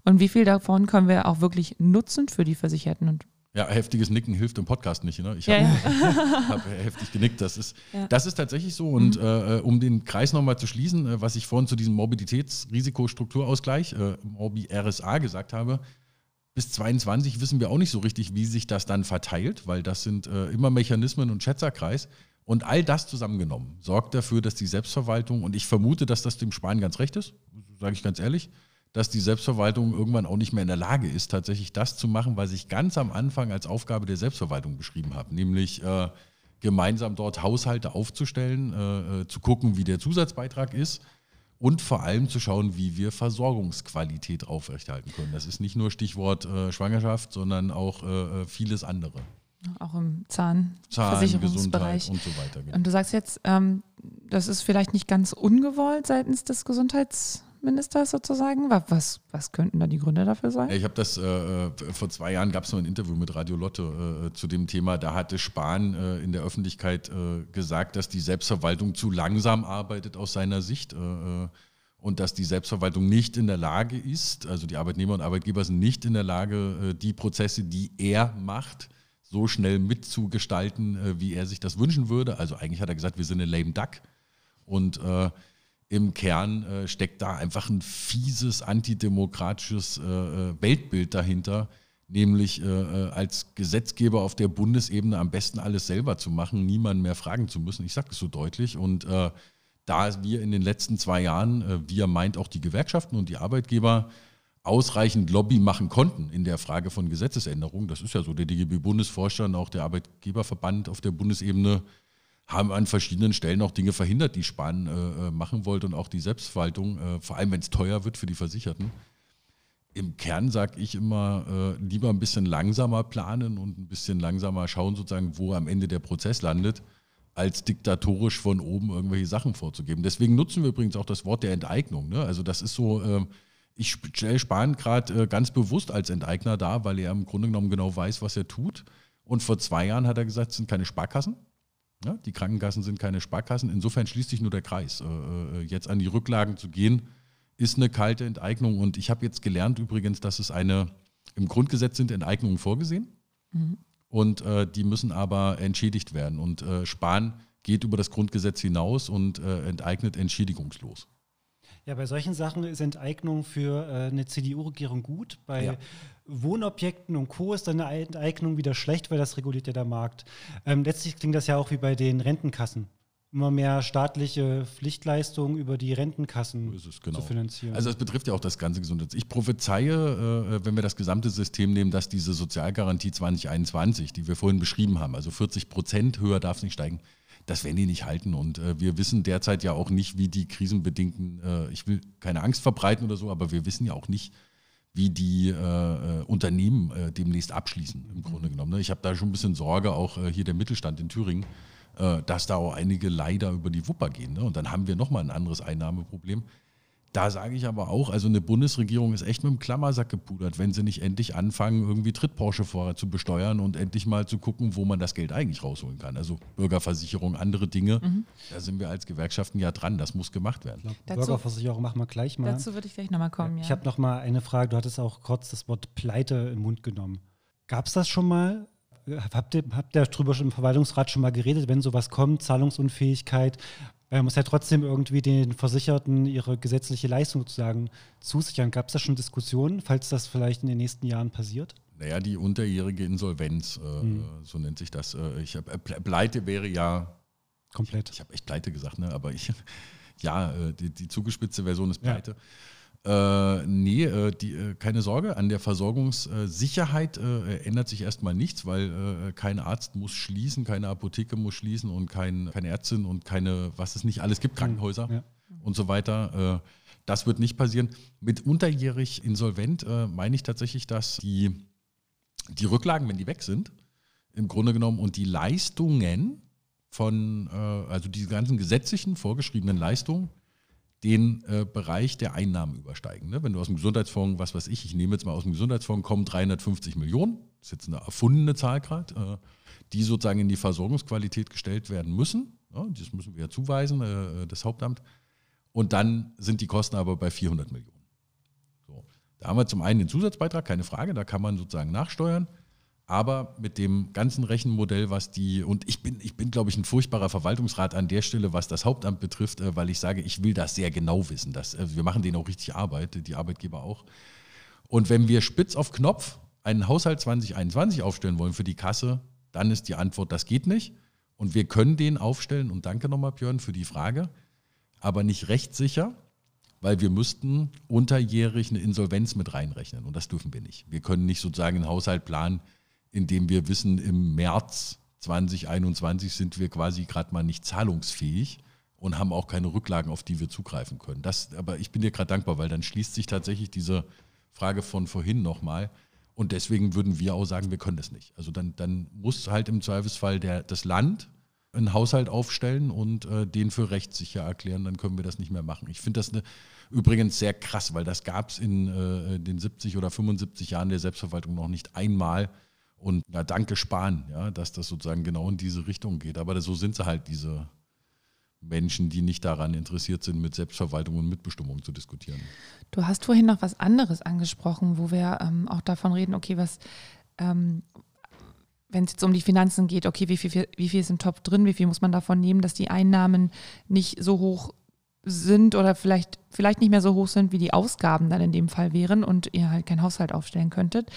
Speaker 1: und wie viel davon können wir auch wirklich nutzen für die Versicherten und
Speaker 3: ja, heftiges Nicken hilft im Podcast nicht. Ne? Ich habe ja. hab heftig genickt. Das ist, ja. das ist tatsächlich so. Und mhm. äh, um den Kreis nochmal zu schließen, äh, was ich vorhin zu diesem Mobilitätsrisikostrukturausgleich, äh, Morbi RSA, gesagt habe, bis 22 wissen wir auch nicht so richtig, wie sich das dann verteilt, weil das sind äh, immer Mechanismen und Schätzerkreis. Und all das zusammengenommen sorgt dafür, dass die Selbstverwaltung, und ich vermute, dass das dem Spahn ganz recht ist, sage ich ganz ehrlich, dass die Selbstverwaltung irgendwann auch nicht mehr in der Lage ist, tatsächlich das zu machen, was ich ganz am Anfang als Aufgabe der Selbstverwaltung beschrieben habe, nämlich äh, gemeinsam dort Haushalte aufzustellen, äh, äh, zu gucken, wie der Zusatzbeitrag ist und vor allem zu schauen, wie wir Versorgungsqualität aufrechterhalten können. Das ist nicht nur Stichwort äh, Schwangerschaft, sondern auch äh, äh, vieles andere.
Speaker 1: Auch im Zahnversicherungsbereich
Speaker 3: Zahn, und so weiter.
Speaker 1: Genau. Und du sagst jetzt, ähm, das ist vielleicht nicht ganz ungewollt seitens des Gesundheits Ministers sozusagen? Was, was könnten da die Gründe dafür sein?
Speaker 3: Ich habe das, äh, vor zwei Jahren gab es noch ein Interview mit Radio Lotte äh, zu dem Thema. Da hatte Spahn äh, in der Öffentlichkeit äh, gesagt, dass die Selbstverwaltung zu langsam arbeitet aus seiner Sicht äh, äh, und dass die Selbstverwaltung nicht in der Lage ist, also die Arbeitnehmer und Arbeitgeber sind nicht in der Lage, die Prozesse, die er macht, so schnell mitzugestalten, wie er sich das wünschen würde. Also eigentlich hat er gesagt, wir sind eine lame duck. Und äh, im Kern äh, steckt da einfach ein fieses antidemokratisches äh, äh Weltbild dahinter, nämlich äh, äh, als Gesetzgeber auf der Bundesebene am besten alles selber zu machen, niemanden mehr fragen zu müssen. Ich sage das so deutlich. Und äh, da wir in den letzten zwei Jahren, wir meint auch die Gewerkschaften und die Arbeitgeber, ausreichend Lobby machen konnten in der Frage von Gesetzesänderungen, das ist ja so, der DGB-Bundesvorstand, auch der Arbeitgeberverband auf der Bundesebene, haben an verschiedenen Stellen auch Dinge verhindert, die Spahn äh, äh, machen wollte und auch die Selbstverwaltung, äh, vor allem wenn es teuer wird für die Versicherten. Im Kern sage ich immer, äh, lieber ein bisschen langsamer planen und ein bisschen langsamer schauen, sozusagen, wo am Ende der Prozess landet, als diktatorisch von oben irgendwelche Sachen vorzugeben. Deswegen nutzen wir übrigens auch das Wort der Enteignung. Ne? Also das ist so, äh, ich stelle Spahn gerade äh, ganz bewusst als Enteigner dar, weil er im Grunde genommen genau weiß, was er tut. Und vor zwei Jahren hat er gesagt, es sind keine Sparkassen, ja, die Krankenkassen sind keine Sparkassen. Insofern schließt sich nur der Kreis. Äh, äh, jetzt an die Rücklagen zu gehen, ist eine kalte Enteignung. Und ich habe jetzt gelernt übrigens, dass es eine, im Grundgesetz sind Enteignungen vorgesehen. Mhm. Und äh, die müssen aber entschädigt werden. Und äh, Spahn geht über das Grundgesetz hinaus und äh, enteignet entschädigungslos.
Speaker 2: Ja, bei solchen Sachen ist Enteignung für äh, eine CDU-Regierung gut. Bei ja. Wohnobjekten und Co. ist dann eine Enteignung wieder schlecht, weil das reguliert ja der Markt. Ähm, letztlich klingt das ja auch wie bei den Rentenkassen. Immer mehr staatliche Pflichtleistungen über die Rentenkassen
Speaker 3: es, genau. zu finanzieren. Also es betrifft ja auch das ganze Gesundheits. Ich prophezeie, äh, wenn wir das gesamte System nehmen, dass diese Sozialgarantie 2021, die wir vorhin beschrieben haben, also 40 Prozent höher darf es nicht steigen, das werden die nicht halten. Und äh, wir wissen derzeit ja auch nicht, wie die krisenbedingten, äh, ich will keine Angst verbreiten oder so, aber wir wissen ja auch nicht, wie die äh, äh Unternehmen äh, demnächst abschließen, im Grunde genommen. Ne? Ich habe da schon ein bisschen Sorge, auch äh, hier der Mittelstand in Thüringen, dass da auch einige leider über die Wupper gehen. Ne? Und dann haben wir nochmal ein anderes Einnahmeproblem. Da sage ich aber auch, also eine Bundesregierung ist echt mit dem Klammersack gepudert, wenn sie nicht endlich anfangen, irgendwie Tritt-Porsche-Fahrer zu besteuern und endlich mal zu gucken, wo man das Geld eigentlich rausholen kann. Also Bürgerversicherung, andere Dinge. Mhm. Da sind wir als Gewerkschaften ja dran. Das muss gemacht werden.
Speaker 2: Glaub, Bürgerversicherung machen wir gleich mal.
Speaker 1: Dazu würde ich gleich nochmal kommen.
Speaker 2: Ja. Ich habe noch mal eine Frage. Du hattest auch kurz das Wort Pleite im Mund genommen. Gab es das schon mal? Habt ihr, habt ihr darüber schon im Verwaltungsrat schon mal geredet, wenn sowas kommt, Zahlungsunfähigkeit? Man muss ja trotzdem irgendwie den Versicherten ihre gesetzliche Leistung sozusagen zusichern. Gab es da schon Diskussionen, falls das vielleicht in den nächsten Jahren passiert?
Speaker 3: Naja, die unterjährige Insolvenz, äh, mhm. so nennt sich das. Äh, ich hab, äh, Pleite wäre ja.
Speaker 2: Komplett.
Speaker 3: Ich, ich habe echt Pleite gesagt, ne? aber ich, ja, äh, die, die zugespitzte Version ist Pleite. Ja. Äh, nee, äh, die, äh, keine Sorge, an der Versorgungssicherheit äh, ändert sich erstmal nichts, weil äh, kein Arzt muss schließen, keine Apotheke muss schließen und kein, keine Ärztin und keine, was es nicht alles gibt, Krankenhäuser ja. und so weiter. Äh, das wird nicht passieren. Mit unterjährig insolvent meine ich tatsächlich, dass die, die Rücklagen, wenn die weg sind, im Grunde genommen und die Leistungen von, also diese ganzen gesetzlichen vorgeschriebenen Leistungen, den äh, Bereich der Einnahmen übersteigen. Ne? Wenn du aus dem Gesundheitsfonds, was weiß ich, ich nehme jetzt mal aus dem Gesundheitsfonds, kommen 350 Millionen, das ist jetzt eine erfundene Zahl gerade, äh, die sozusagen in die Versorgungsqualität gestellt werden müssen. Ja, das müssen wir ja zuweisen, äh, das Hauptamt. Und dann sind die Kosten aber bei 400 Millionen. So. Da haben wir zum einen den Zusatzbeitrag, keine Frage, da kann man sozusagen nachsteuern. Aber mit dem ganzen Rechenmodell, was die, und ich bin, ich bin, glaube ich, ein furchtbarer Verwaltungsrat an der Stelle, was das Hauptamt betrifft, äh, weil ich sage, ich will das sehr genau wissen. Dass, äh, wir machen denen auch richtig Arbeit, die Arbeitgeber auch. Und wenn wir spitz auf Knopf einen Haushalt 2021 aufstellen wollen für die Kasse, dann ist die Antwort, das geht nicht. Und wir können den aufstellen, und danke nochmal, Björn, für die Frage, aber nicht rechtssicher, weil wir müssten unterjährig eine Insolvenz mit reinrechnen. Und das dürfen wir nicht. Wir können nicht sozusagen einen Haushalt planen, indem wir wissen, im März 2021 sind wir quasi gerade mal nicht zahlungsfähig und haben auch keine Rücklagen, auf die wir zugreifen können. Das, aber ich bin dir gerade dankbar, weil dann schließt sich tatsächlich diese Frage von vorhin nochmal. Und deswegen würden wir auch sagen, wir können das nicht. Also dann, dann muss halt im Zweifelsfall der, das Land einen Haushalt aufstellen und äh, den für rechtssicher erklären, dann können wir das nicht mehr machen. Ich finde das eine, übrigens sehr krass, weil das gab es in äh, den 70 oder 75 Jahren der Selbstverwaltung noch nicht einmal, und ja, danke Spahn, ja, dass das sozusagen genau in diese Richtung geht. Aber so sind sie halt, diese Menschen, die nicht daran interessiert sind, mit Selbstverwaltung und Mitbestimmung zu diskutieren.
Speaker 1: Du hast vorhin noch was anderes angesprochen, wo wir ähm, auch davon reden, okay, was, ähm, wenn es jetzt um die Finanzen geht, okay, wie viel, wie viel ist im Topf drin, wie viel muss man davon nehmen, dass die Einnahmen nicht so hoch sind oder vielleicht, vielleicht nicht mehr so hoch sind, wie die Ausgaben dann in dem Fall wären und ihr halt keinen Haushalt aufstellen könntet.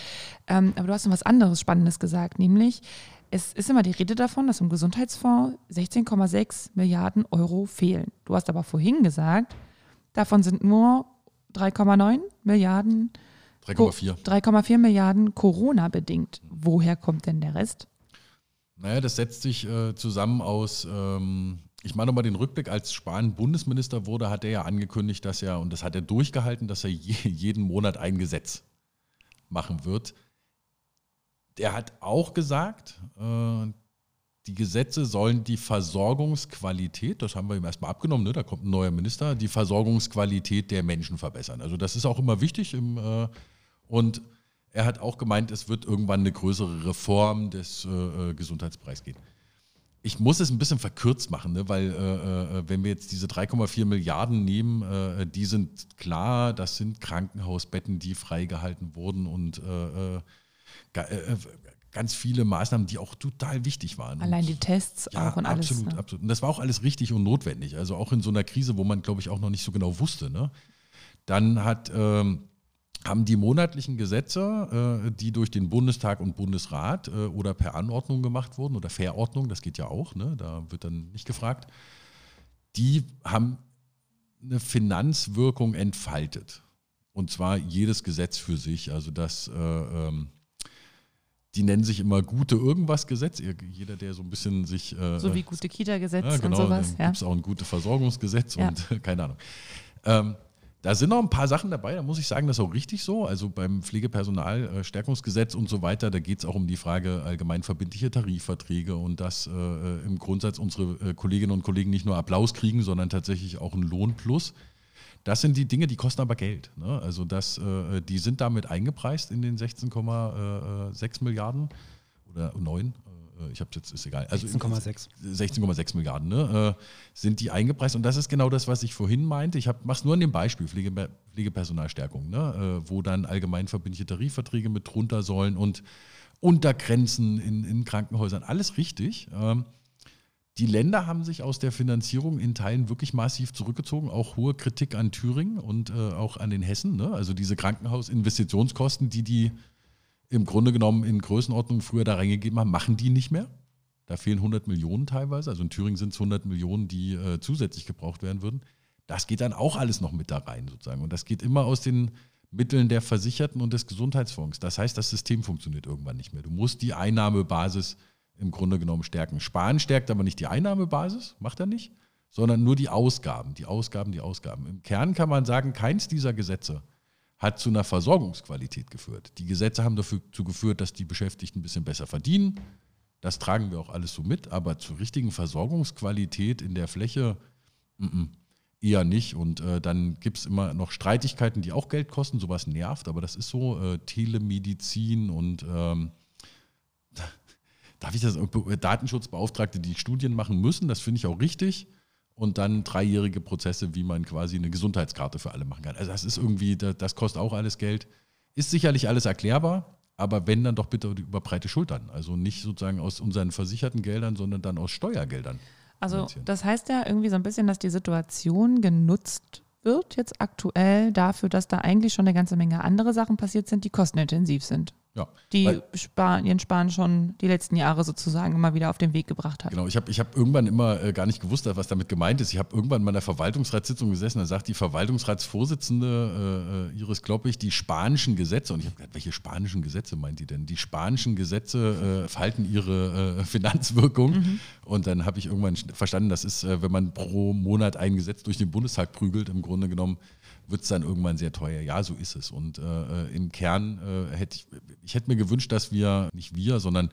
Speaker 1: Ähm, aber du hast noch was anderes Spannendes gesagt, nämlich es ist immer die Rede davon, dass im Gesundheitsfonds 16,6 Milliarden Euro fehlen. Du hast aber vorhin gesagt, davon sind nur 3,9 Milliarden
Speaker 3: 3,4
Speaker 1: 3,4 Milliarden Corona bedingt. Woher kommt denn der Rest?
Speaker 3: Naja, das setzt sich äh, zusammen aus ähm, ich mache nochmal den Rückblick, als Spahn Bundesminister wurde, hat er ja angekündigt, dass er, und das hat er durchgehalten, dass er je, jeden Monat ein Gesetz machen wird. Der hat auch gesagt, äh, die Gesetze sollen die Versorgungsqualität, das haben wir ihm erstmal abgenommen, ne, da kommt ein neuer Minister, die Versorgungsqualität der Menschen verbessern. Also das ist auch immer wichtig. Im, äh, und er hat auch gemeint, es wird irgendwann eine größere Reform des äh Gesundheitsbereichs geben ich muss es ein bisschen verkürzt machen, ne? weil äh, äh wenn wir jetzt diese 3,4 Milliarden nehmen, äh, die sind klar, das sind Krankenhausbetten, die freigehalten wurden und äh, äh, äh ganz viele Maßnahmen, die auch total wichtig waren.
Speaker 1: Allein die Tests
Speaker 3: ja, auch und alles. Absolut, ne? absolut. Und das war auch alles richtig und notwendig. Also auch in so einer Krise, wo man, glaube ich, auch noch nicht so genau wusste. Ne? Dann hat ähm, haben die monatlichen Gesetze, äh, die durch den Bundestag und Bundesrat äh, oder per Anordnung gemacht wurden oder Verordnung, das geht ja auch, ne, da wird dann nicht gefragt, die haben eine Finanzwirkung entfaltet. Und zwar jedes Gesetz für sich. Also das, äh, ähm, die nennen sich immer gute irgendwas Gesetz. Jeder, der so ein bisschen sich.
Speaker 1: So wie gute Kita-Gesetz
Speaker 3: ja, genau,
Speaker 1: und sowas.
Speaker 3: Ja. Gibt es auch ein gute Versorgungsgesetz ja. und keine Ahnung. Da sind noch ein paar Sachen dabei, da muss ich sagen, das ist auch richtig so. Also beim Pflegepersonalstärkungsgesetz und so weiter, da geht es auch um die Frage allgemein verbindliche Tarifverträge und dass äh, im Grundsatz unsere äh, Kolleginnen und Kollegen nicht nur Applaus kriegen, sondern tatsächlich auch einen Lohnplus. Das sind die Dinge, die kosten aber Geld. Ne? Also das, äh, die sind damit eingepreist in den 16,6 Milliarden oder 9, äh, ich habe jetzt, ist egal.
Speaker 2: Also 16,6.
Speaker 3: 16,6 Milliarden ne, äh, sind die eingepreist. Und das ist genau das, was ich vorhin meinte. Ich mache es nur an dem Beispiel Pflege, Pflegepersonalstärkung, ne, äh, wo dann allgemein verbindliche Tarifverträge mit drunter sollen und Untergrenzen in, in Krankenhäusern. Alles richtig. Ähm, die Länder haben sich aus der Finanzierung in Teilen wirklich massiv zurückgezogen, auch hohe Kritik an Thüringen und äh, auch an den Hessen. Ne? Also diese Krankenhausinvestitionskosten, die die im Grunde genommen in Größenordnung früher da reingegeben haben, machen die nicht mehr. Da fehlen 100 Millionen teilweise. Also in Thüringen sind es 100 Millionen, die äh, zusätzlich gebraucht werden würden. Das geht dann auch alles noch mit da rein sozusagen. Und das geht immer aus den Mitteln der Versicherten und des Gesundheitsfonds. Das heißt, das System funktioniert irgendwann nicht mehr. Du musst die Einnahmebasis im Grunde genommen stärken. Sparen stärkt aber nicht die Einnahmebasis, macht er nicht, sondern nur die Ausgaben, die Ausgaben, die Ausgaben. Im Kern kann man sagen, keins dieser Gesetze hat zu einer Versorgungsqualität geführt. Die Gesetze haben dazu geführt, dass die Beschäftigten ein bisschen besser verdienen. Das tragen wir auch alles so mit, aber zur richtigen Versorgungsqualität in der Fläche m -m, eher nicht. Und äh, dann gibt es immer noch Streitigkeiten, die auch Geld kosten. Sowas nervt, aber das ist so äh, Telemedizin und ähm, darf ich das, Datenschutzbeauftragte, die Studien machen müssen, das finde ich auch richtig und dann dreijährige Prozesse, wie man quasi eine Gesundheitskarte für alle machen kann. Also das ist irgendwie, das kostet auch alles Geld. Ist sicherlich alles erklärbar, aber wenn, dann doch bitte über breite Schultern. Also nicht sozusagen aus unseren versicherten Geldern, sondern dann aus Steuergeldern.
Speaker 1: Also das heißt ja irgendwie so ein bisschen, dass die Situation genutzt wird jetzt aktuell dafür, dass da eigentlich schon eine ganze Menge andere Sachen passiert sind, die kostenintensiv sind.
Speaker 3: Ja,
Speaker 1: die Spar ihren Sparen schon die letzten Jahre sozusagen immer wieder auf den Weg gebracht hat.
Speaker 3: Genau, ich habe ich hab irgendwann immer äh, gar nicht gewusst, was damit gemeint ist. Ich habe irgendwann mal in einer Verwaltungsratssitzung gesessen, da sagt die Verwaltungsratsvorsitzende äh, Iris Kloppich, die spanischen Gesetze, und ich habe gedacht, welche spanischen Gesetze meint die denn? Die spanischen Gesetze äh, falten ihre äh, Finanzwirkung. Mhm. Und dann habe ich irgendwann verstanden, das ist, äh, wenn man pro Monat ein Gesetz durch den Bundestag prügelt, im Grunde genommen wird es dann irgendwann sehr teuer. Ja, so ist es. Und äh, im Kern äh, hätte ich, ich hätte mir gewünscht, dass wir, nicht wir, sondern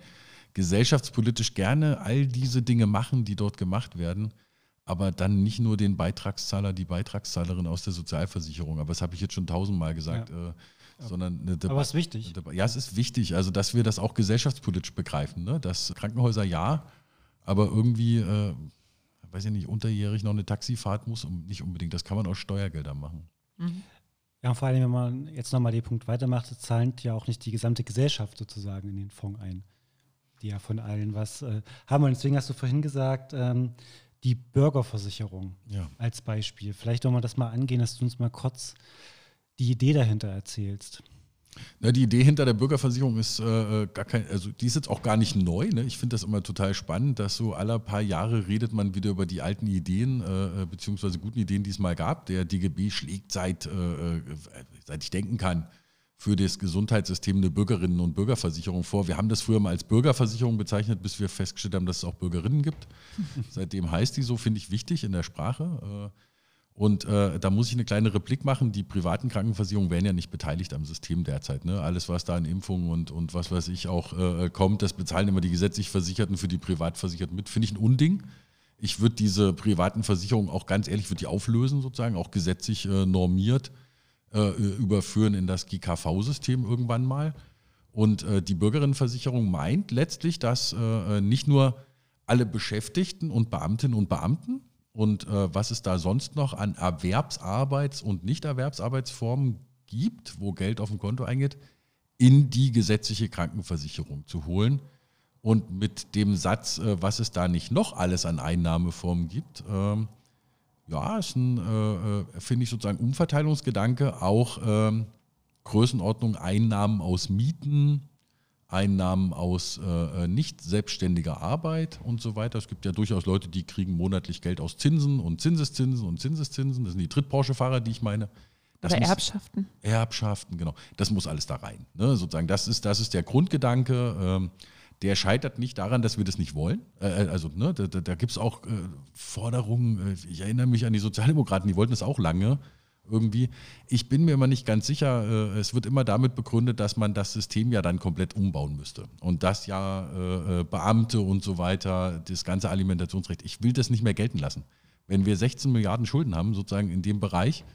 Speaker 3: gesellschaftspolitisch gerne all diese Dinge machen, die dort gemacht werden, aber dann nicht nur den Beitragszahler, die Beitragszahlerin aus der Sozialversicherung, aber das habe ich jetzt schon tausendmal gesagt, ja. äh, sondern eine
Speaker 2: Debatte. Aber es ist wichtig.
Speaker 3: Ja, es ist wichtig, also dass wir das auch gesellschaftspolitisch begreifen, ne? dass Krankenhäuser ja, aber irgendwie, äh, weiß ich nicht, unterjährig noch eine Taxifahrt muss, und nicht unbedingt, das kann man aus Steuergeldern machen.
Speaker 2: Mhm. Ja, vor allem, wenn man jetzt nochmal den Punkt weitermacht, zahlt ja auch nicht die gesamte Gesellschaft sozusagen in den Fonds ein, die ja von allen was äh, haben. Und deswegen hast du vorhin gesagt, ähm, die Bürgerversicherung ja. als Beispiel. Vielleicht wollen wir das mal angehen, dass du uns mal kurz die Idee dahinter erzählst.
Speaker 3: Na, die Idee hinter der Bürgerversicherung ist äh, gar kein, also die ist jetzt auch gar nicht neu. Ne? Ich finde das immer total spannend, dass so alle paar Jahre redet man wieder über die alten Ideen, äh, äh beziehungsweise guten Ideen, die es mal gab. Der DGB schlägt seit, äh, äh, seit ich denken kann, für das Gesundheitssystem eine Bürgerinnen- und Bürgerversicherung vor. Wir haben das früher mal als Bürgerversicherung bezeichnet, bis wir festgestellt haben, dass es auch Bürgerinnen gibt. Seitdem heißt die so, finde ich wichtig in der Sprache. Äh, und äh, da muss ich eine kleine Replik machen. Die privaten Krankenversicherungen werden ja nicht beteiligt am System derzeit. Ne? Alles, was da an Impfungen und, und was weiß ich auch äh, kommt, das bezahlen immer die gesetzlich Versicherten für die Privatversicherten mit. Finde ich ein Unding. Ich würde diese privaten Versicherungen auch ganz ehrlich, würde die auflösen sozusagen, auch gesetzlich äh, normiert äh, überführen in das GKV-System irgendwann mal. Und äh, die Bürgerinnenversicherung meint letztlich, dass äh, nicht nur alle Beschäftigten und Beamtinnen und Beamten, und äh, was es da sonst noch an Erwerbsarbeits- und Nichterwerbsarbeitsformen gibt, wo Geld auf dem Konto eingeht, in die gesetzliche Krankenversicherung zu holen. Und mit dem Satz, äh, was es da nicht noch alles an Einnahmeformen gibt, ähm, ja, ist ein, äh, äh finde ich sozusagen Umverteilungsgedanke, auch ähm, Größenordnung Einnahmen aus Mieten, Einnahmen aus äh, äh, nicht selbstständiger Arbeit und so weiter. Es gibt ja durchaus Leute, die kriegen monatlich Geld aus Zinsen und Zinseszinsen und Zinseszinsen. Das sind die Trittbranche-Fahrer, die ich meine.
Speaker 1: Das Oder muss, Erbschaften.
Speaker 3: Erbschaften, genau. Das muss alles da rein. Ne? Sozusagen, das ist, das ist der Grundgedanke. Ähm, der scheitert nicht daran, dass wir das nicht wollen. Äh, äh also ne, da, da gibt es auch äh, Forderungen. Ich erinnere mich an die Sozialdemokraten, die wollten das auch lange irgendwie. Ich bin mir immer nicht ganz sicher. Äh, es wird immer damit begründet, dass man das System ja dann komplett umbauen müsste. Und das ja äh, äh, Beamte und so weiter, das ganze Alimentationsrecht. Ich will das nicht mehr gelten lassen. Wenn wir 16 Milliarden Schulden haben, sozusagen in dem Bereich,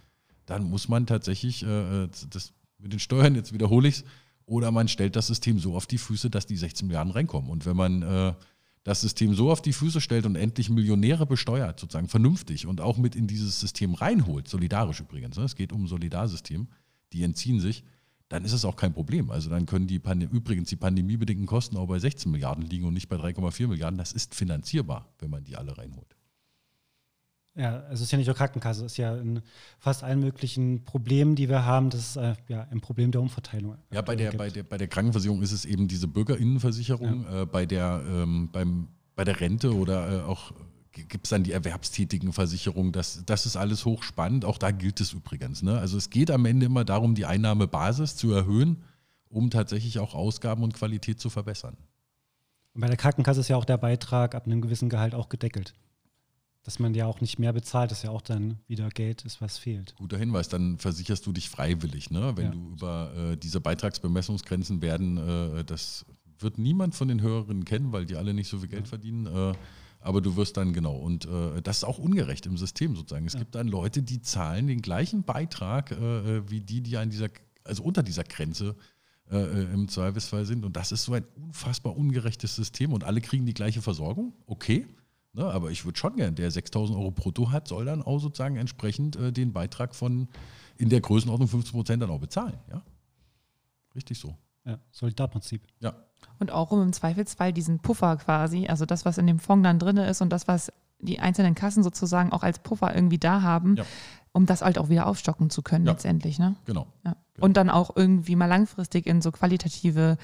Speaker 3: dann muss man tatsächlich, das mit den Steuern, jetzt wiederhole ich es, oder man stellt das System so auf die Füße, dass die 16 Milliarden reinkommen. Und wenn man das System so auf die Füße stellt und endlich Millionäre besteuert, sozusagen vernünftig und auch mit in dieses System reinholt, solidarisch übrigens, ne? es geht um ein Solidarsystem, die entziehen sich, dann ist es auch kein Problem. Also dann können die Pandem übrigens die pandemiebedingten Kosten auch bei 16 Milliarden liegen und nicht bei 3,4 Milliarden. Das ist finanzierbar, wenn man die alle reinholt.
Speaker 2: Ja, also es ist ja nicht nur Krankenkasse, es ist ja in fast allen möglichen Problemen, die wir haben, das ist äh, ja ein Problem der Umverteilung.
Speaker 3: Ja, bei der, bei, der, bei der Krankenversicherung ist es eben diese Bürgerinnenversicherung, ja. äh, bei, der, ähm, beim, bei der Rente oder äh, auch gibt es dann die erwerbstätigen Versicherung, das, das ist alles hochspannend, auch da gilt es übrigens. Ne? Also es geht am Ende immer darum, die Einnahmebasis zu erhöhen, um tatsächlich auch Ausgaben und Qualität zu verbessern.
Speaker 2: Und bei der Krankenkasse ist ja auch der Beitrag ab einem gewissen Gehalt auch gedeckelt dass man ja auch nicht mehr bezahlt, dass ja auch dann wieder Geld ist, was fehlt.
Speaker 3: Guter Hinweis, dann versicherst du dich freiwillig, ne? wenn ja. du über äh, diese Beitragsbemessungsgrenzen werden, äh, das wird niemand von den Hörerinnen kennen, weil die alle nicht so viel Geld ja. verdienen. Äh, aber du wirst dann genau. Und äh, das ist auch ungerecht im System sozusagen. Es ja. gibt dann Leute, die zahlen den gleichen Beitrag äh, äh, wie die, die an dieser, also unter dieser Grenze im Zweifelsfall sind. Und das ist so ein unfassbar ungerechtes System und alle kriegen die gleiche Versorgung. Okay. Ne, aber ich würde schon gern, der 6000 Euro brutto hat, soll dann auch sozusagen entsprechend äh, den Beitrag von in der Größenordnung 15 Prozent dann auch bezahlen. Ja? Richtig so.
Speaker 2: Ja, Solidarprinzip.
Speaker 3: Ja.
Speaker 1: Und auch um im Zweifelsfall diesen Puffer quasi, also das, was in dem Fonds dann drin ist und das, was die einzelnen Kassen sozusagen auch als Puffer irgendwie da haben, ja. um das halt auch wieder aufstocken zu können ja. letztendlich. Ne?
Speaker 3: Genau.
Speaker 1: Ja. genau. Und dann auch irgendwie mal langfristig in so qualitative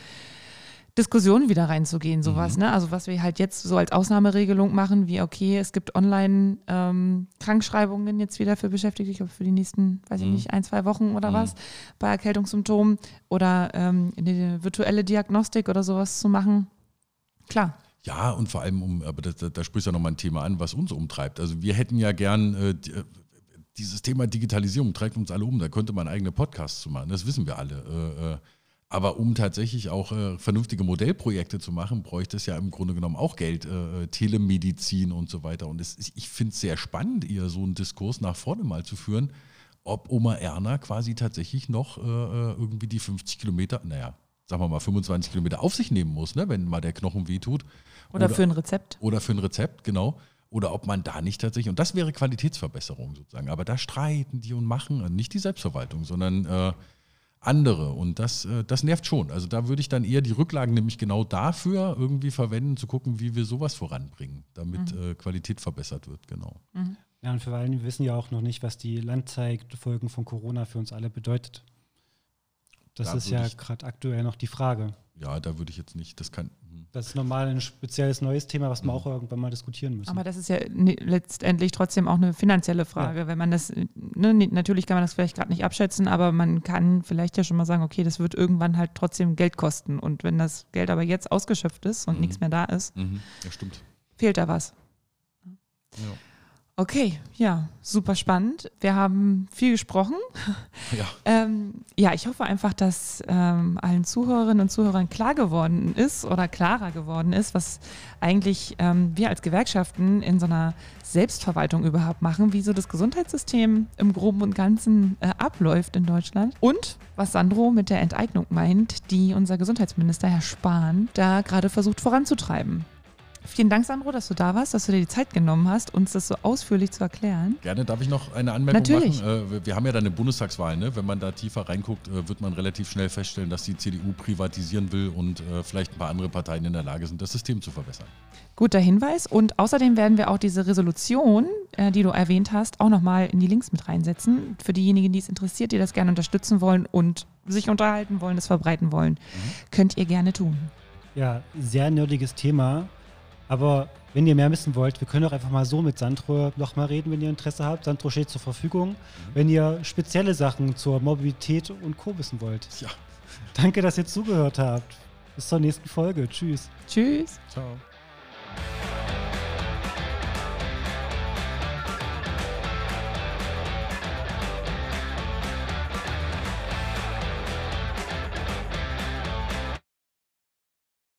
Speaker 1: Diskussion wieder reinzugehen, sowas. Mhm. Ne? Also was wir halt jetzt so als Ausnahmeregelung machen, wie okay, es gibt Online-Krankschreibungen ähm, jetzt wieder für Beschäftigte, ich glaube für die nächsten, weiß ich mhm. nicht, ein, zwei Wochen oder mhm. was, bei Erkältungssymptomen oder ähm, eine virtuelle Diagnostik oder sowas zu machen. Klar.
Speaker 3: Ja, und vor allem, um, aber da, da sprichst du ja nochmal ein Thema an, was uns umtreibt. Also wir hätten ja gern äh, äh, dieses Thema Digitalisierung treibt uns alle um. Da könnte man eigene Podcasts zu machen. Das wissen wir alle. Äh, äh aber um tatsächlich auch äh, vernünftige Modellprojekte zu machen, bräuchte es ja im Grunde genommen auch Geld, äh, Telemedizin und so weiter. Und es, ich finde es sehr spannend, ihr so einen Diskurs nach vorne mal zu führen, ob Oma Erna quasi tatsächlich noch äh, äh irgendwie die 50 Kilometer, naja, sagen wir mal 25 Kilometer auf sich nehmen muss, ne, wenn mal der Knochen wehtut.
Speaker 1: Oder, oder für ein Rezept.
Speaker 3: Oder für ein Rezept, genau. Oder ob man da nicht tatsächlich, und das wäre Qualitätsverbesserung sozusagen, aber da streiten die und machen, nicht die Selbstverwaltung, sondern äh, andere. Und das, äh, das nervt schon. Also da würde ich dann eher die Rücklagen nämlich genau dafür irgendwie verwenden, zu gucken, wie wir sowas voranbringen, damit mhm. Äh, Qualität verbessert wird, genau.
Speaker 2: Mhm. Ja, und vor allem, wir wissen ja auch noch nicht, was die Landzeitfolgen von Corona für uns alle bedeutet. Das da ist ja gerade aktuell noch die Frage.
Speaker 3: Ja, da würde ich jetzt nicht, das kann,
Speaker 2: das ist normal ein spezielles neues Thema, was wir mhm. auch irgendwann mal diskutieren müssen.
Speaker 1: Aber das ist ja letztendlich trotzdem auch eine finanzielle Frage. Ja. Wenn man das, ne, natürlich kann man das vielleicht gerade nicht abschätzen, aber man kann vielleicht ja schon mal sagen, okay, das wird irgendwann halt trotzdem Geld kosten. Und wenn das Geld aber jetzt ausgeschöpft ist und mhm. nichts mehr da ist,
Speaker 3: mhm. ja, stimmt.
Speaker 1: fehlt da was. Ja. Okay, ja, super spannend. Wir haben viel gesprochen. Ja, ähm, ja ich hoffe einfach, dass ähm, allen Zuhörerinnen und Zuhörern klar geworden ist oder klarer geworden ist, was eigentlich ähm, wir als Gewerkschaften in so einer Selbstverwaltung überhaupt machen, wie so das Gesundheitssystem im Groben und Ganzen äh, abläuft in Deutschland und was Sandro mit der Enteignung meint, die unser Gesundheitsminister Herr Spahn da gerade versucht voranzutreiben. Vielen Dank, Sandro, dass du da warst, dass du dir die Zeit genommen hast, uns das so ausführlich zu erklären.
Speaker 3: Gerne. Darf ich noch eine Anmerkung
Speaker 1: Natürlich.
Speaker 3: machen? Äh, wir haben ja dann eine Bundestagswahl. Ne? Wenn man da tiefer reinguckt, äh, wird man relativ schnell feststellen, dass die CDU privatisieren will und äh, vielleicht ein paar andere Parteien in der Lage sind, das System zu verbessern.
Speaker 1: Guter Hinweis. Und außerdem werden wir auch diese Resolution, die du erwähnt hast, auch nochmal in die Links mit reinsetzen. Für diejenigen, die es interessiert, die das gerne unterstützen wollen und sich unterhalten wollen, das verbreiten wollen, mhm. könnt ihr gerne tun.
Speaker 2: Ja, sehr nerdiges Thema. Aber wenn ihr mehr wissen wollt, wir können auch einfach mal so mit Sandro nochmal reden, wenn ihr Interesse habt. Sandro steht zur Verfügung, mhm. wenn ihr spezielle Sachen zur Mobilität und Co. wissen wollt.
Speaker 3: Ja.
Speaker 2: Danke, dass ihr zugehört habt. Bis zur nächsten Folge. Tschüss.
Speaker 1: Tschüss.
Speaker 3: Ciao.